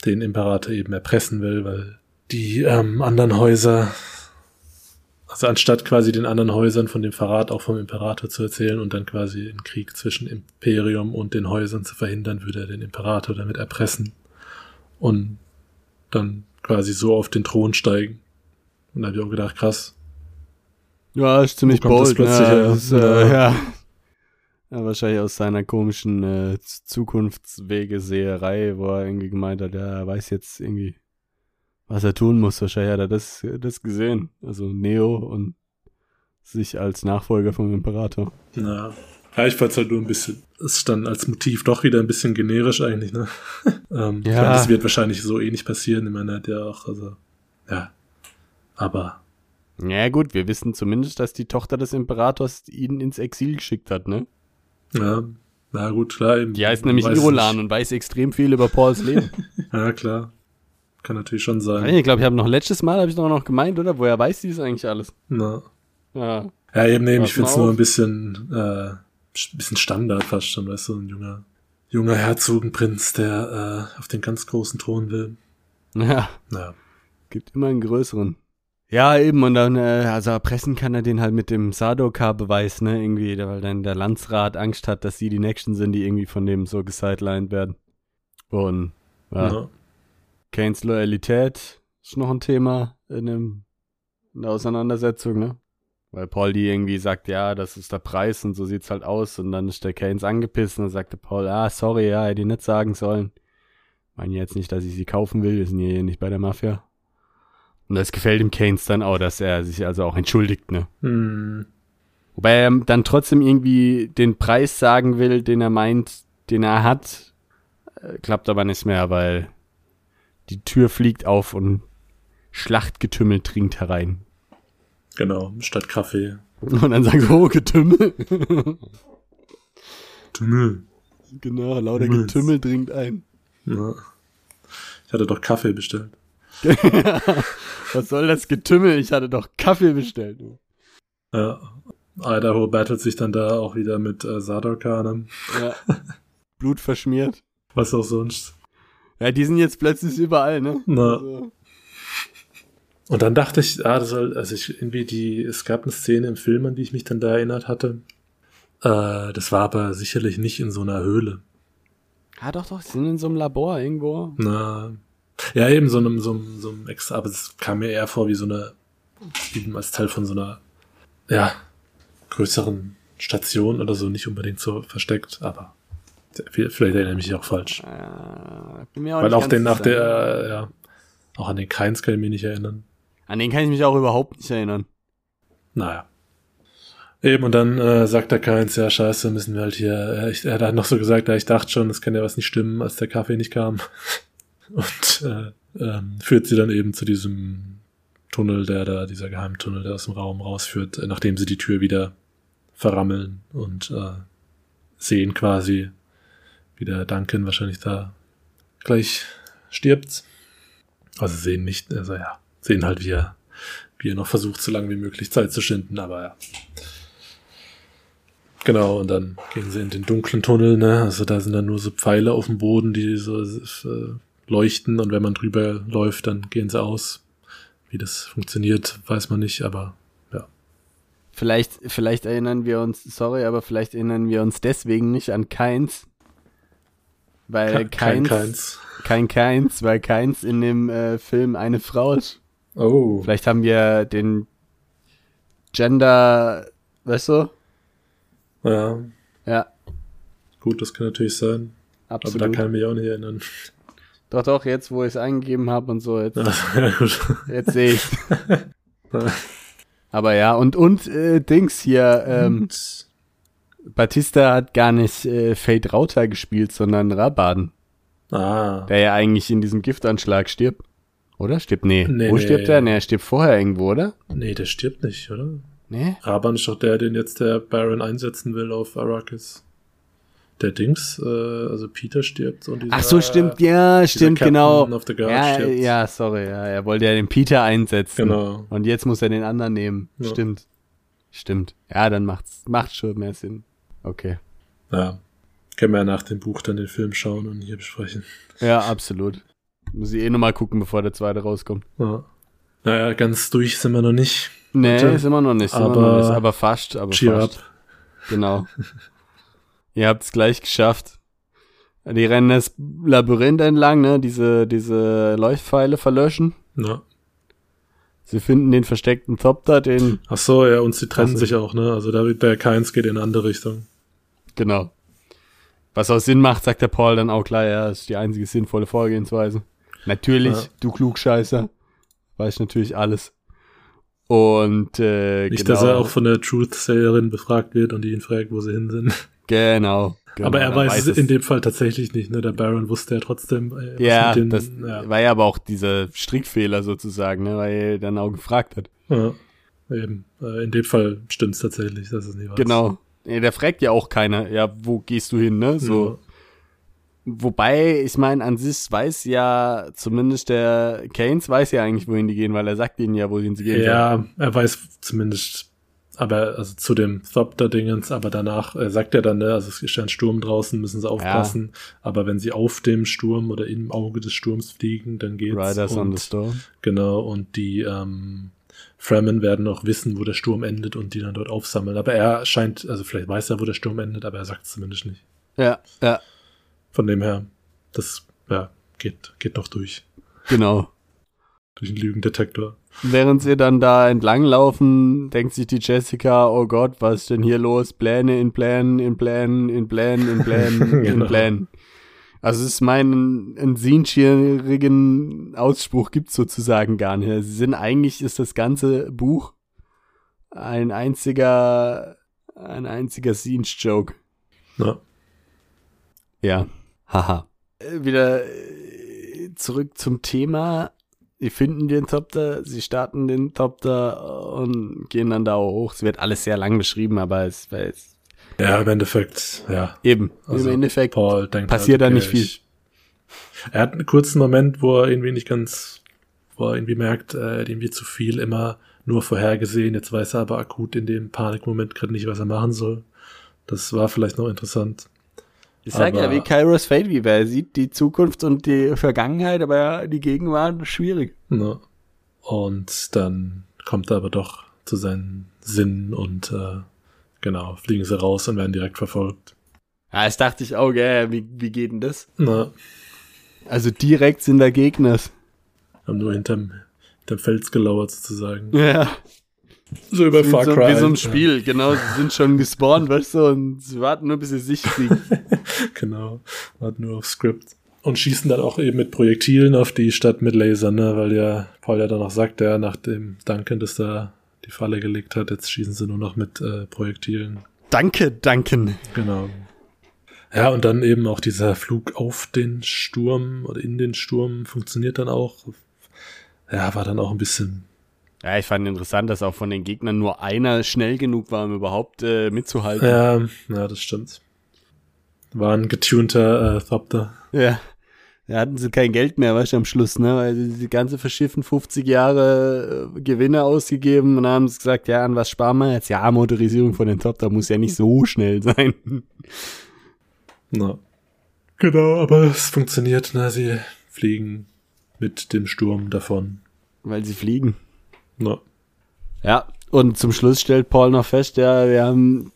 Speaker 2: den Imperator eben erpressen will, weil die ähm, anderen Häuser, also anstatt quasi den anderen Häusern von dem Verrat auch vom Imperator zu erzählen und dann quasi einen Krieg zwischen Imperium und den Häusern zu verhindern, würde er den Imperator damit erpressen und dann quasi so auf den Thron steigen. Und da habe ich auch gedacht, krass.
Speaker 1: Ja, ist ziemlich
Speaker 2: Wo kommt das
Speaker 1: bold. ne?
Speaker 2: her?
Speaker 1: Ist, äh,
Speaker 2: Ja.
Speaker 1: ja. ja. Wahrscheinlich aus seiner komischen äh, Zukunftswegeseherei, wo er irgendwie gemeint hat, ja, er weiß jetzt irgendwie, was er tun muss. Wahrscheinlich hat er das, das gesehen. Also Neo und sich als Nachfolger vom Imperator.
Speaker 2: Ja. Ja, ich fand's halt nur ein bisschen, es ist dann als Motiv doch wieder ein bisschen generisch eigentlich, ne? ähm,
Speaker 1: Ja.
Speaker 2: meine, das wird wahrscheinlich so eh nicht passieren. Ich meine, hat ja auch, also, ja. Aber,
Speaker 1: Ja gut, wir wissen zumindest, dass die Tochter des Imperators ihn ins Exil geschickt hat, ne?
Speaker 2: ja, na gut, klar. Eben,
Speaker 1: Die heißt nämlich
Speaker 2: es
Speaker 1: Irolan und weiß extrem viel über Pauls Leben.
Speaker 2: Ja, klar. Kann natürlich schon sein.
Speaker 1: ich glaube, ich habe noch letztes Mal, habe ich doch noch gemeint, oder? Woher weiß die das eigentlich alles?
Speaker 2: Na.
Speaker 1: Ja.
Speaker 2: Ja, eben, nee, ich find's
Speaker 1: mal
Speaker 2: nur ein bisschen, äh, bisschen Standard fast schon, weißt du, ein junger, junger Herzogenprinz, der äh, auf den ganz großen Thron will.
Speaker 1: Ja.
Speaker 2: Naja.
Speaker 1: Gibt immer einen größeren. Ja, eben, und dann, äh, also erpressen kann er den halt mit dem Sardoka-Beweis, ne, irgendwie, weil dann der Landsrat Angst hat, dass sie die Nächsten sind, die irgendwie von dem so gesidelined werden. Und, ja,
Speaker 2: Ja.
Speaker 1: Kanes Loyalität ist noch ein Thema in, dem, in der Auseinandersetzung, ne? Weil Paul die irgendwie sagt, ja, das ist der Preis und so sieht's halt aus und dann ist der Keynes angepisst und dann sagte Paul, ah, sorry, ja, hätte ich nicht sagen sollen. Meine jetzt nicht, dass ich sie kaufen will, wir sind hier nicht bei der Mafia. Und das gefällt dem Keynes dann auch, dass er sich also auch entschuldigt, ne?
Speaker 2: Hm.
Speaker 1: Wobei er dann trotzdem irgendwie den Preis sagen will, den er meint, den er hat. Äh, klappt aber nicht mehr, weil die Tür fliegt auf und Schlachtgetümmel dringt herein.
Speaker 2: Genau, statt Kaffee.
Speaker 1: Und dann sagen sie, oh, Getümmel.
Speaker 2: Tümmel.
Speaker 1: genau, lauter
Speaker 2: Himmels.
Speaker 1: Getümmel dringt ein.
Speaker 2: Ja. Ich hatte doch Kaffee bestellt.
Speaker 1: Was soll das Getümmel? Ich hatte doch Kaffee bestellt.
Speaker 2: Ja. Idaho battelt sich dann da auch wieder mit äh, Sardoka, ne?
Speaker 1: Ja. Blut verschmiert.
Speaker 2: Was auch sonst.
Speaker 1: Ja, die sind jetzt plötzlich überall, ne?
Speaker 2: Na.
Speaker 1: Also,
Speaker 2: Und dann dachte ich, ah, das soll, also ich irgendwie die, es gab eine Szene im Film, an die ich mich dann da erinnert hatte. Äh, das war aber sicherlich nicht in so einer Höhle.
Speaker 1: ja, doch, doch, sind in so einem Labor irgendwo.
Speaker 2: Na, ja, eben so einem, so einem, so einem extra, aber es kam mir eher vor wie so eine, eben als Teil von so einer, ja, größeren Station oder so, nicht unbedingt so versteckt, aber vielleicht erinnere ich mich auch falsch.
Speaker 1: Äh, bin mir auch
Speaker 2: Weil auch den nach der, äh, ja, auch an den Keins kann ich mich nicht erinnern.
Speaker 1: An den kann ich mich auch überhaupt nicht erinnern.
Speaker 2: Naja. Eben, und dann äh, sagt der Keins, ja, scheiße, müssen wir halt hier, äh, ich, er hat noch so gesagt, ja, ich dachte schon, es kann ja was nicht stimmen, als der Kaffee nicht kam. Und äh, ähm, führt sie dann eben zu diesem Tunnel, der da, dieser Geheimtunnel, der aus dem Raum rausführt, äh, nachdem sie die Tür wieder verrammeln und äh, sehen quasi, wie der Duncan wahrscheinlich da gleich stirbt. Also sehen nicht, also ja, sehen halt, wie er, wie er noch versucht, so lange wie möglich Zeit zu schinden, aber ja. Genau, und dann gehen sie in den dunklen Tunnel, ne? Also da sind dann nur so Pfeile auf dem Boden, die so äh, leuchten und wenn man drüber läuft, dann gehen sie aus. Wie das funktioniert, weiß man nicht, aber
Speaker 1: Vielleicht, vielleicht erinnern wir uns, sorry, aber vielleicht erinnern wir uns deswegen nicht an Keins. Weil
Speaker 2: kein
Speaker 1: Keins,
Speaker 2: keins.
Speaker 1: kein Keins, weil Keins in dem äh, Film eine Frau ist.
Speaker 2: Oh.
Speaker 1: Vielleicht haben wir den Gender, weißt du?
Speaker 2: Ja,
Speaker 1: Ja,
Speaker 2: gut, das kann natürlich sein.
Speaker 1: absolut.
Speaker 2: Aber da kann ich mich auch nicht erinnern.
Speaker 1: doch, doch, jetzt, wo ich es eingegeben habe und so, jetzt, jetzt sehe ich Aber ja, und, und äh, Dings hier, ähm, Batista hat gar nicht äh, Fate Rauter gespielt, sondern Rabaden,
Speaker 2: ah,
Speaker 1: der ja eigentlich in diesem Giftanschlag stirbt. Oder? Stirbt, nee.
Speaker 2: Nee,
Speaker 1: Wo
Speaker 2: nee.
Speaker 1: stirbt er? Nee, er stirbt vorher irgendwo, oder?
Speaker 2: Nee, der stirbt nicht, oder?
Speaker 1: Nee?
Speaker 2: Raban ist doch der, den jetzt der Baron einsetzen will auf Arrakis. Der Dings, äh, also Peter stirbt und dieser,
Speaker 1: Ach so, stimmt, ja, stimmt,
Speaker 2: Captain
Speaker 1: genau. Ja,
Speaker 2: stirbt.
Speaker 1: ja, sorry, ja, er wollte ja den Peter einsetzen.
Speaker 2: Genau.
Speaker 1: Und jetzt muss er den anderen nehmen.
Speaker 2: Ja.
Speaker 1: Stimmt. Stimmt. Ja, dann macht's, macht schon mehr Sinn. Okay.
Speaker 2: Ja. Können wir ja nach dem Buch dann den Film schauen und hier besprechen.
Speaker 1: Ja, absolut. Muss ich eh nochmal gucken, bevor der zweite rauskommt.
Speaker 2: Ja. Naja, ganz durch sind wir noch nicht.
Speaker 1: Nee,
Speaker 2: Bitte.
Speaker 1: ist immer noch nicht.
Speaker 2: Aber
Speaker 1: noch nicht, aber fast, aber
Speaker 2: Cheer
Speaker 1: fast.
Speaker 2: up.
Speaker 1: Genau. Ihr habt's gleich geschafft. Die rennen das Labyrinth entlang, ne? Diese, diese Leuchtpfeile verlöschen.
Speaker 2: Ja.
Speaker 1: Sie finden den versteckten Thopter, den.
Speaker 2: Ach so, ja, und sie trennen sich auch, ne? Also David der Keins geht in eine andere Richtung.
Speaker 1: Genau. Was auch Sinn macht, sagt der Paul dann auch klar, ja, ist die einzige sinnvolle Vorgehensweise. Natürlich,
Speaker 2: Ja.
Speaker 1: du Klugscheißer. Weiß natürlich alles. Und äh,
Speaker 2: Nicht,
Speaker 1: genau,
Speaker 2: dass er auch von der Truth-Sayerin befragt wird und die ihn fragt, wo sie hin sind.
Speaker 1: genau, genau.
Speaker 2: aber er
Speaker 1: dann
Speaker 2: weiß, es
Speaker 1: es.
Speaker 2: in dem Fall tatsächlich nicht, ne? Der Baron wusste ja trotzdem. äh, was
Speaker 1: Ja,
Speaker 2: den-
Speaker 1: das
Speaker 2: ja.
Speaker 1: war ja aber auch dieser Strickfehler sozusagen, ne, weil er dann auch gefragt hat.
Speaker 2: ja. Eben. Äh, In dem Fall stimmt's tatsächlich, dass es nicht weiß.
Speaker 1: Genau. Ja, der fragt ja auch keiner, ja, wo gehst du hin, ne? So. Wobei, ich meine, an sich weiß ja, zumindest der Keynes weiß ja eigentlich, wohin die gehen, weil er sagt ihnen ja, wohin sie
Speaker 2: Ja,
Speaker 1: gehen. sollen.
Speaker 2: ja er weiß zumindest, aber also zu dem Thopter-Dingens, aber danach äh, sagt er dann, ne, also es ist ja ein Sturm draußen, müssen sie aufpassen. Aber wenn sie auf dem Sturm oder im Auge des Sturms fliegen, dann geht's.
Speaker 1: Riders on
Speaker 2: und,
Speaker 1: the Storm.
Speaker 2: Genau, und die ähm, Fremen werden auch wissen, wo der Sturm endet und die dann dort aufsammeln. Aber er scheint, also vielleicht weiß er, wo der Sturm endet, aber er sagt es zumindest nicht.
Speaker 1: Ja, ja,
Speaker 2: Von dem her, das ja, geht, geht noch durch.
Speaker 1: genau.
Speaker 2: Durch den Lügendetektor.
Speaker 1: Während sie dann da entlang laufen, denkt sich die Jessica, oh Gott, was ist denn hier los? Pläne in Plänen, in Plänen, in Plänen, in Plänen, in
Speaker 2: Genau.
Speaker 1: Plänen. Also es ist mein ein siebenjährigen Ausspruch gibt's sozusagen gar nicht. Sie sind eigentlich ist das ganze Buch ein einziger ein einziger Scenes-Joke.
Speaker 2: Ja.
Speaker 1: Ja. Haha. Äh, Wieder äh, zurück zum Thema. Sie finden den Topter, sie starten den Topter und gehen dann da hoch. Es wird alles sehr lang beschrieben, aber es, es
Speaker 2: ja, im Endeffekt, ja.
Speaker 1: eben
Speaker 2: Also,
Speaker 1: im Endeffekt
Speaker 2: denkt
Speaker 1: passiert da
Speaker 2: okay,
Speaker 1: nicht viel.
Speaker 2: Er hat einen kurzen Moment, wo er irgendwie nicht ganz, wo er irgendwie merkt, er hat irgendwie zu viel immer nur vorhergesehen. Jetzt weiß er aber akut in dem Panikmoment gerade nicht, was er machen soll. Das war vielleicht noch interessant.
Speaker 1: Ich sag ja, wie Kairos Fate wie er sieht die Zukunft und die Vergangenheit, aber die Gegenwart schwierig.
Speaker 2: Ne? Und dann kommt er aber doch zu seinen Sinnen und äh, genau, fliegen sie raus und werden direkt verfolgt.
Speaker 1: Ja, das dachte ich auch, gell, wie, wie geht denn das?
Speaker 2: Na,
Speaker 1: Also direkt sind da Gegner.
Speaker 2: haben nur hinterm, hinterm Fels gelauert sozusagen.
Speaker 1: Ja.
Speaker 2: So über Far
Speaker 1: so,
Speaker 2: Cry.
Speaker 1: wie so ein Spiel, genau. Sie sind schon gespawnt, weißt du, und sie warten nur, bis sie sich kriegen.
Speaker 2: Genau. Hat nur auf Script. Und schießen dann auch eben mit Projektilen auf die Stadt mit Lasern, ne? weil ja Paul ja dann auch sagt, ja, nach dem Duncan, dass da die Falle gelegt hat, jetzt schießen sie nur noch mit äh, Projektilen.
Speaker 1: Danke, Duncan.
Speaker 2: Genau. Ja, und dann eben auch dieser Flug auf den Sturm oder in den Sturm funktioniert dann auch. Ja, war dann auch ein bisschen.
Speaker 1: Ja, ich fand interessant, dass auch von den Gegnern nur einer schnell genug war, um überhaupt äh, mitzuhalten.
Speaker 2: Ja, ja, das stimmt. War ein getunter äh, Thopter.
Speaker 1: Ja. Da hatten sie kein Geld mehr, weißt du, am Schluss, ne? Weil sie die ganze verschiffen 50 Jahre äh, Gewinne ausgegeben und haben gesagt, ja, an was sparen wir jetzt? Ja, Motorisierung von den Top, da muss ja nicht so schnell sein.
Speaker 2: Na. Genau, aber es funktioniert, ne? Sie fliegen mit dem Sturm davon.
Speaker 1: Weil sie fliegen.
Speaker 2: Na.
Speaker 1: Ja, und zum Schluss stellt Paul noch fest, ja, wir haben,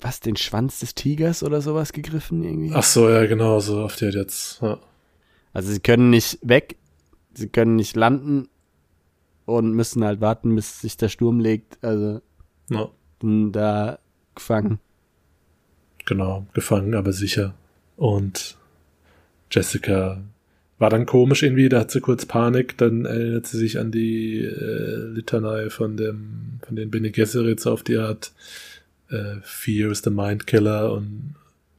Speaker 1: was, den Schwanz des Tigers oder sowas gegriffen irgendwie?
Speaker 2: Ach so, ja, genau, so auf die hat jetzt. Ja.
Speaker 1: Also sie können nicht weg, sie können nicht landen und müssen halt warten, bis sich der Sturm legt. Also sind da gefangen.
Speaker 2: genau, gefangen, aber sicher. Und Jessica war dann komisch irgendwie, da hat sie kurz Panik, dann erinnert sie sich an die äh, Litanei von dem, von den Bene Gesserit auf die Art äh, Fear is the Mind Killer und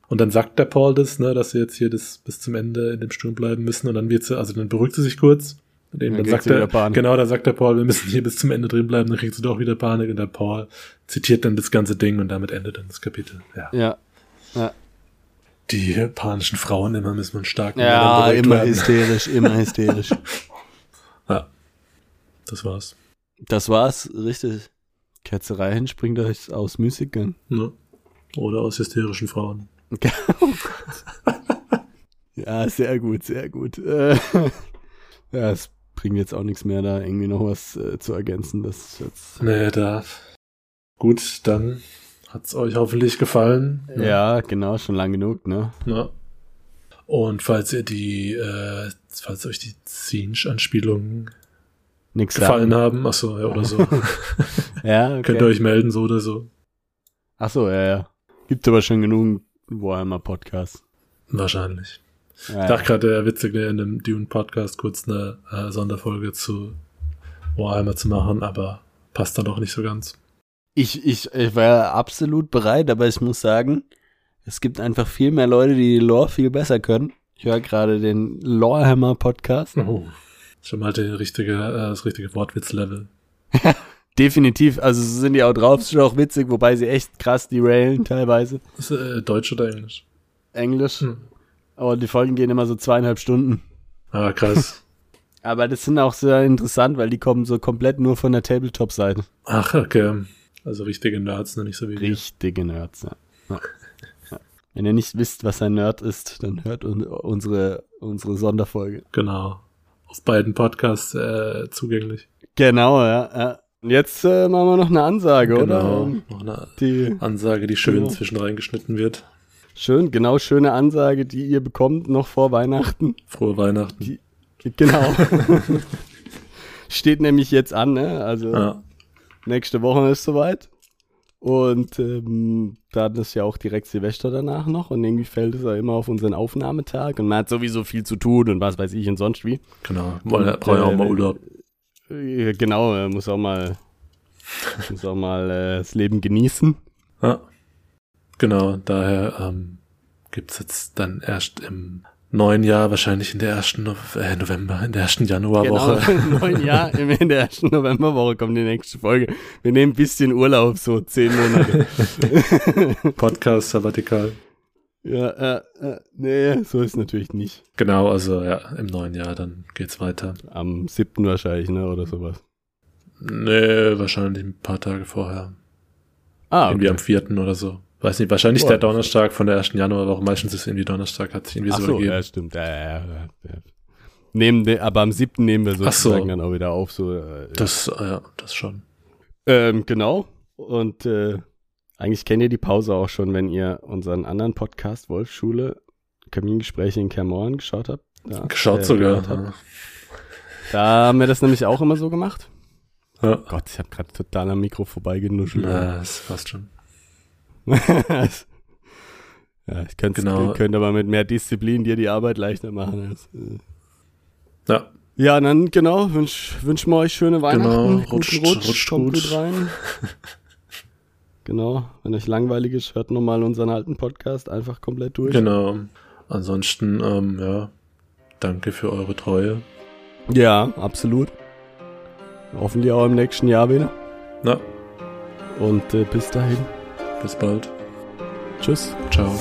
Speaker 2: und dann sagt der Paul das, ne, dass sie jetzt hier das bis zum Ende in dem Sturm bleiben müssen und dann wird sie, also dann beruhigt sie sich kurz Und eben
Speaker 1: Dann
Speaker 2: dann sagt
Speaker 1: Panik.
Speaker 2: genau, da sagt der Paul, wir müssen hier bis zum Ende drin bleiben, dann kriegt sie doch wieder Panik und der Paul zitiert dann das ganze Ding und damit endet dann das Kapitel. Ja.
Speaker 1: Ja. Ja,
Speaker 2: Die japanischen Frauen immer müssen man stark
Speaker 1: ja immer
Speaker 2: werden.
Speaker 1: hysterisch, immer hysterisch.
Speaker 2: Ja. Das war's.
Speaker 1: Das war's, richtig. Ketzerei hinspringt euch aus Musikern.
Speaker 2: Ne? Oder aus hysterischen Frauen.
Speaker 1: Ja, sehr gut, sehr gut. Äh, ja, es bringt jetzt auch nichts mehr, da irgendwie noch was äh, zu ergänzen. Das ist jetzt.
Speaker 2: Nee, da. Gut, dann hat's euch hoffentlich gefallen.
Speaker 1: Ja, genau, schon lang genug, ne?
Speaker 2: Ja. Und falls ihr die, äh, falls euch die Zinsch-Anspielungen
Speaker 1: Nix
Speaker 2: gefallen
Speaker 1: sagen.
Speaker 2: haben, ach so, ja, oder so,
Speaker 1: Ja, okay.
Speaker 2: könnt ihr euch melden, so oder so.
Speaker 1: Ach so, ja, ja. Gibt aber schon genug Warhammer Podcasts.
Speaker 2: Wahrscheinlich.
Speaker 1: Ja,
Speaker 2: Ich dachte gerade, der witzig wäre in einem Dune-Podcast kurz eine äh, Sonderfolge zu Warhammer zu machen, aber passt da doch nicht so ganz.
Speaker 1: Ich, ich, ich war absolut bereit, aber ich muss sagen, es gibt einfach viel mehr Leute, die die Lore viel besser können. Ich höre gerade den Lorehammer Podcast.
Speaker 2: Oh. Schon mal die richtige, äh, das richtige Wortwitz-Level.
Speaker 1: Definitiv, also so sind die auch drauf, ist schon auch witzig, wobei sie echt krass derailen teilweise.
Speaker 2: Ist äh, Deutsch oder Englisch?
Speaker 1: Englisch.
Speaker 2: Hm.
Speaker 1: Aber die Folgen gehen immer so zweieinhalb Stunden.
Speaker 2: Ah, krass.
Speaker 1: Aber das sind auch sehr interessant, weil die kommen so komplett nur von der Tabletop-Seite.
Speaker 2: Ach, okay. Also richtige Nerds, ne? nicht so wie wir.
Speaker 1: Richtige Nerds, ja. ja. ja. Wenn ihr nicht wisst, was ein Nerd ist, dann hört un unsere, unsere Sonderfolge.
Speaker 2: Genau. Auf beiden Podcasts äh, zugänglich.
Speaker 1: Genau, ja. ja. Und jetzt äh, machen wir noch eine Ansage, oder?
Speaker 2: Genau. Noch eine
Speaker 1: Die
Speaker 2: Ansage, die schön
Speaker 1: Genau.
Speaker 2: zwischen reingeschnitten wird.
Speaker 1: schön, genau schöne Ansage, die ihr bekommt noch vor Weihnachten.
Speaker 2: Frohe Weihnachten.
Speaker 1: Die- Genau. Steht nämlich jetzt an, ne? Also
Speaker 2: Ja.
Speaker 1: nächste Woche ist soweit. Und ähm, dann ist ja auch direkt Silvester danach noch. Und irgendwie fällt es ja immer auf unseren Aufnahmetag. Und man hat sowieso viel zu tun und was weiß ich und sonst wie.
Speaker 2: Genau. Wollen, brauchen ja auch mal
Speaker 1: äh,
Speaker 2: Urlaub.
Speaker 1: Äh, Genau, äh, muss auch mal, muss auch mal äh, das Leben genießen.
Speaker 2: Ja. Genau, daher ähm, gibt's jetzt dann erst im neuen Jahr, wahrscheinlich in der ersten no äh, November, in der ersten Januarwoche.
Speaker 1: Genau, im neuen Jahr, im- in der ersten Novemberwoche kommt die nächste Folge. Wir nehmen ein bisschen Urlaub, so zehn Monate.
Speaker 2: Podcast Sabbatical.
Speaker 1: ja, äh, äh, nee, so ist natürlich nicht.
Speaker 2: Genau, also ja, im neuen Jahr dann geht's weiter.
Speaker 1: Am siebten wahrscheinlich, ne, oder sowas.
Speaker 2: Nee, wahrscheinlich ein paar Tage vorher.
Speaker 1: Ah,
Speaker 2: Irgendwie
Speaker 1: okay.
Speaker 2: am vierten oder so. Weiß nicht, wahrscheinlich
Speaker 1: Boah.
Speaker 2: der Donnerstag von der ersten Januarwoche. Meistens ist irgendwie Donnerstag, hat sich irgendwie
Speaker 1: Ach
Speaker 2: so
Speaker 1: so,
Speaker 2: ergeben.
Speaker 1: ja, stimmt. Ja, ja, ja, ja. Nehmen de, aber am siebten nehmen wir
Speaker 2: Ach so.
Speaker 1: sozusagen dann auch wieder auf. So, äh,
Speaker 2: Das, äh, ja, das schon.
Speaker 1: Ähm, genau. Und äh, eigentlich kennt ihr die Pause auch schon, wenn ihr unseren anderen Podcast Wolfschule Kamingespräche in Kermorn geschaut habt. Da,
Speaker 2: Geschaut
Speaker 1: äh,
Speaker 2: sogar.
Speaker 1: habt. Da haben wir das nämlich auch immer so gemacht.
Speaker 2: Ja.
Speaker 1: Gott, ich habe gerade total am Mikro vorbeigenuschelt.
Speaker 2: Na, das passt schon.
Speaker 1: ja, ich könnte
Speaker 2: Genau.
Speaker 1: könnte aber mit mehr Disziplin dir die Arbeit leichter machen. Äh.
Speaker 2: Ja,
Speaker 1: Ja, dann genau, wünsch, wünschen wir euch schöne Weihnachten.
Speaker 2: Genau,
Speaker 1: Guten
Speaker 2: rutscht-
Speaker 1: Rutsch,
Speaker 2: rutscht
Speaker 1: kommt
Speaker 2: gut.
Speaker 1: gut rein. genau, wenn euch langweilig ist, hört nochmal unseren alten Podcast einfach komplett durch.
Speaker 2: genau. Ansonsten, ähm, ja, danke für eure Treue.
Speaker 1: Ja, absolut. Hoffentlich auch im nächsten Jahr wieder.
Speaker 2: Na,
Speaker 1: Und äh, bis dahin.
Speaker 2: Bis bald.
Speaker 1: Tschüss.
Speaker 2: Ciao.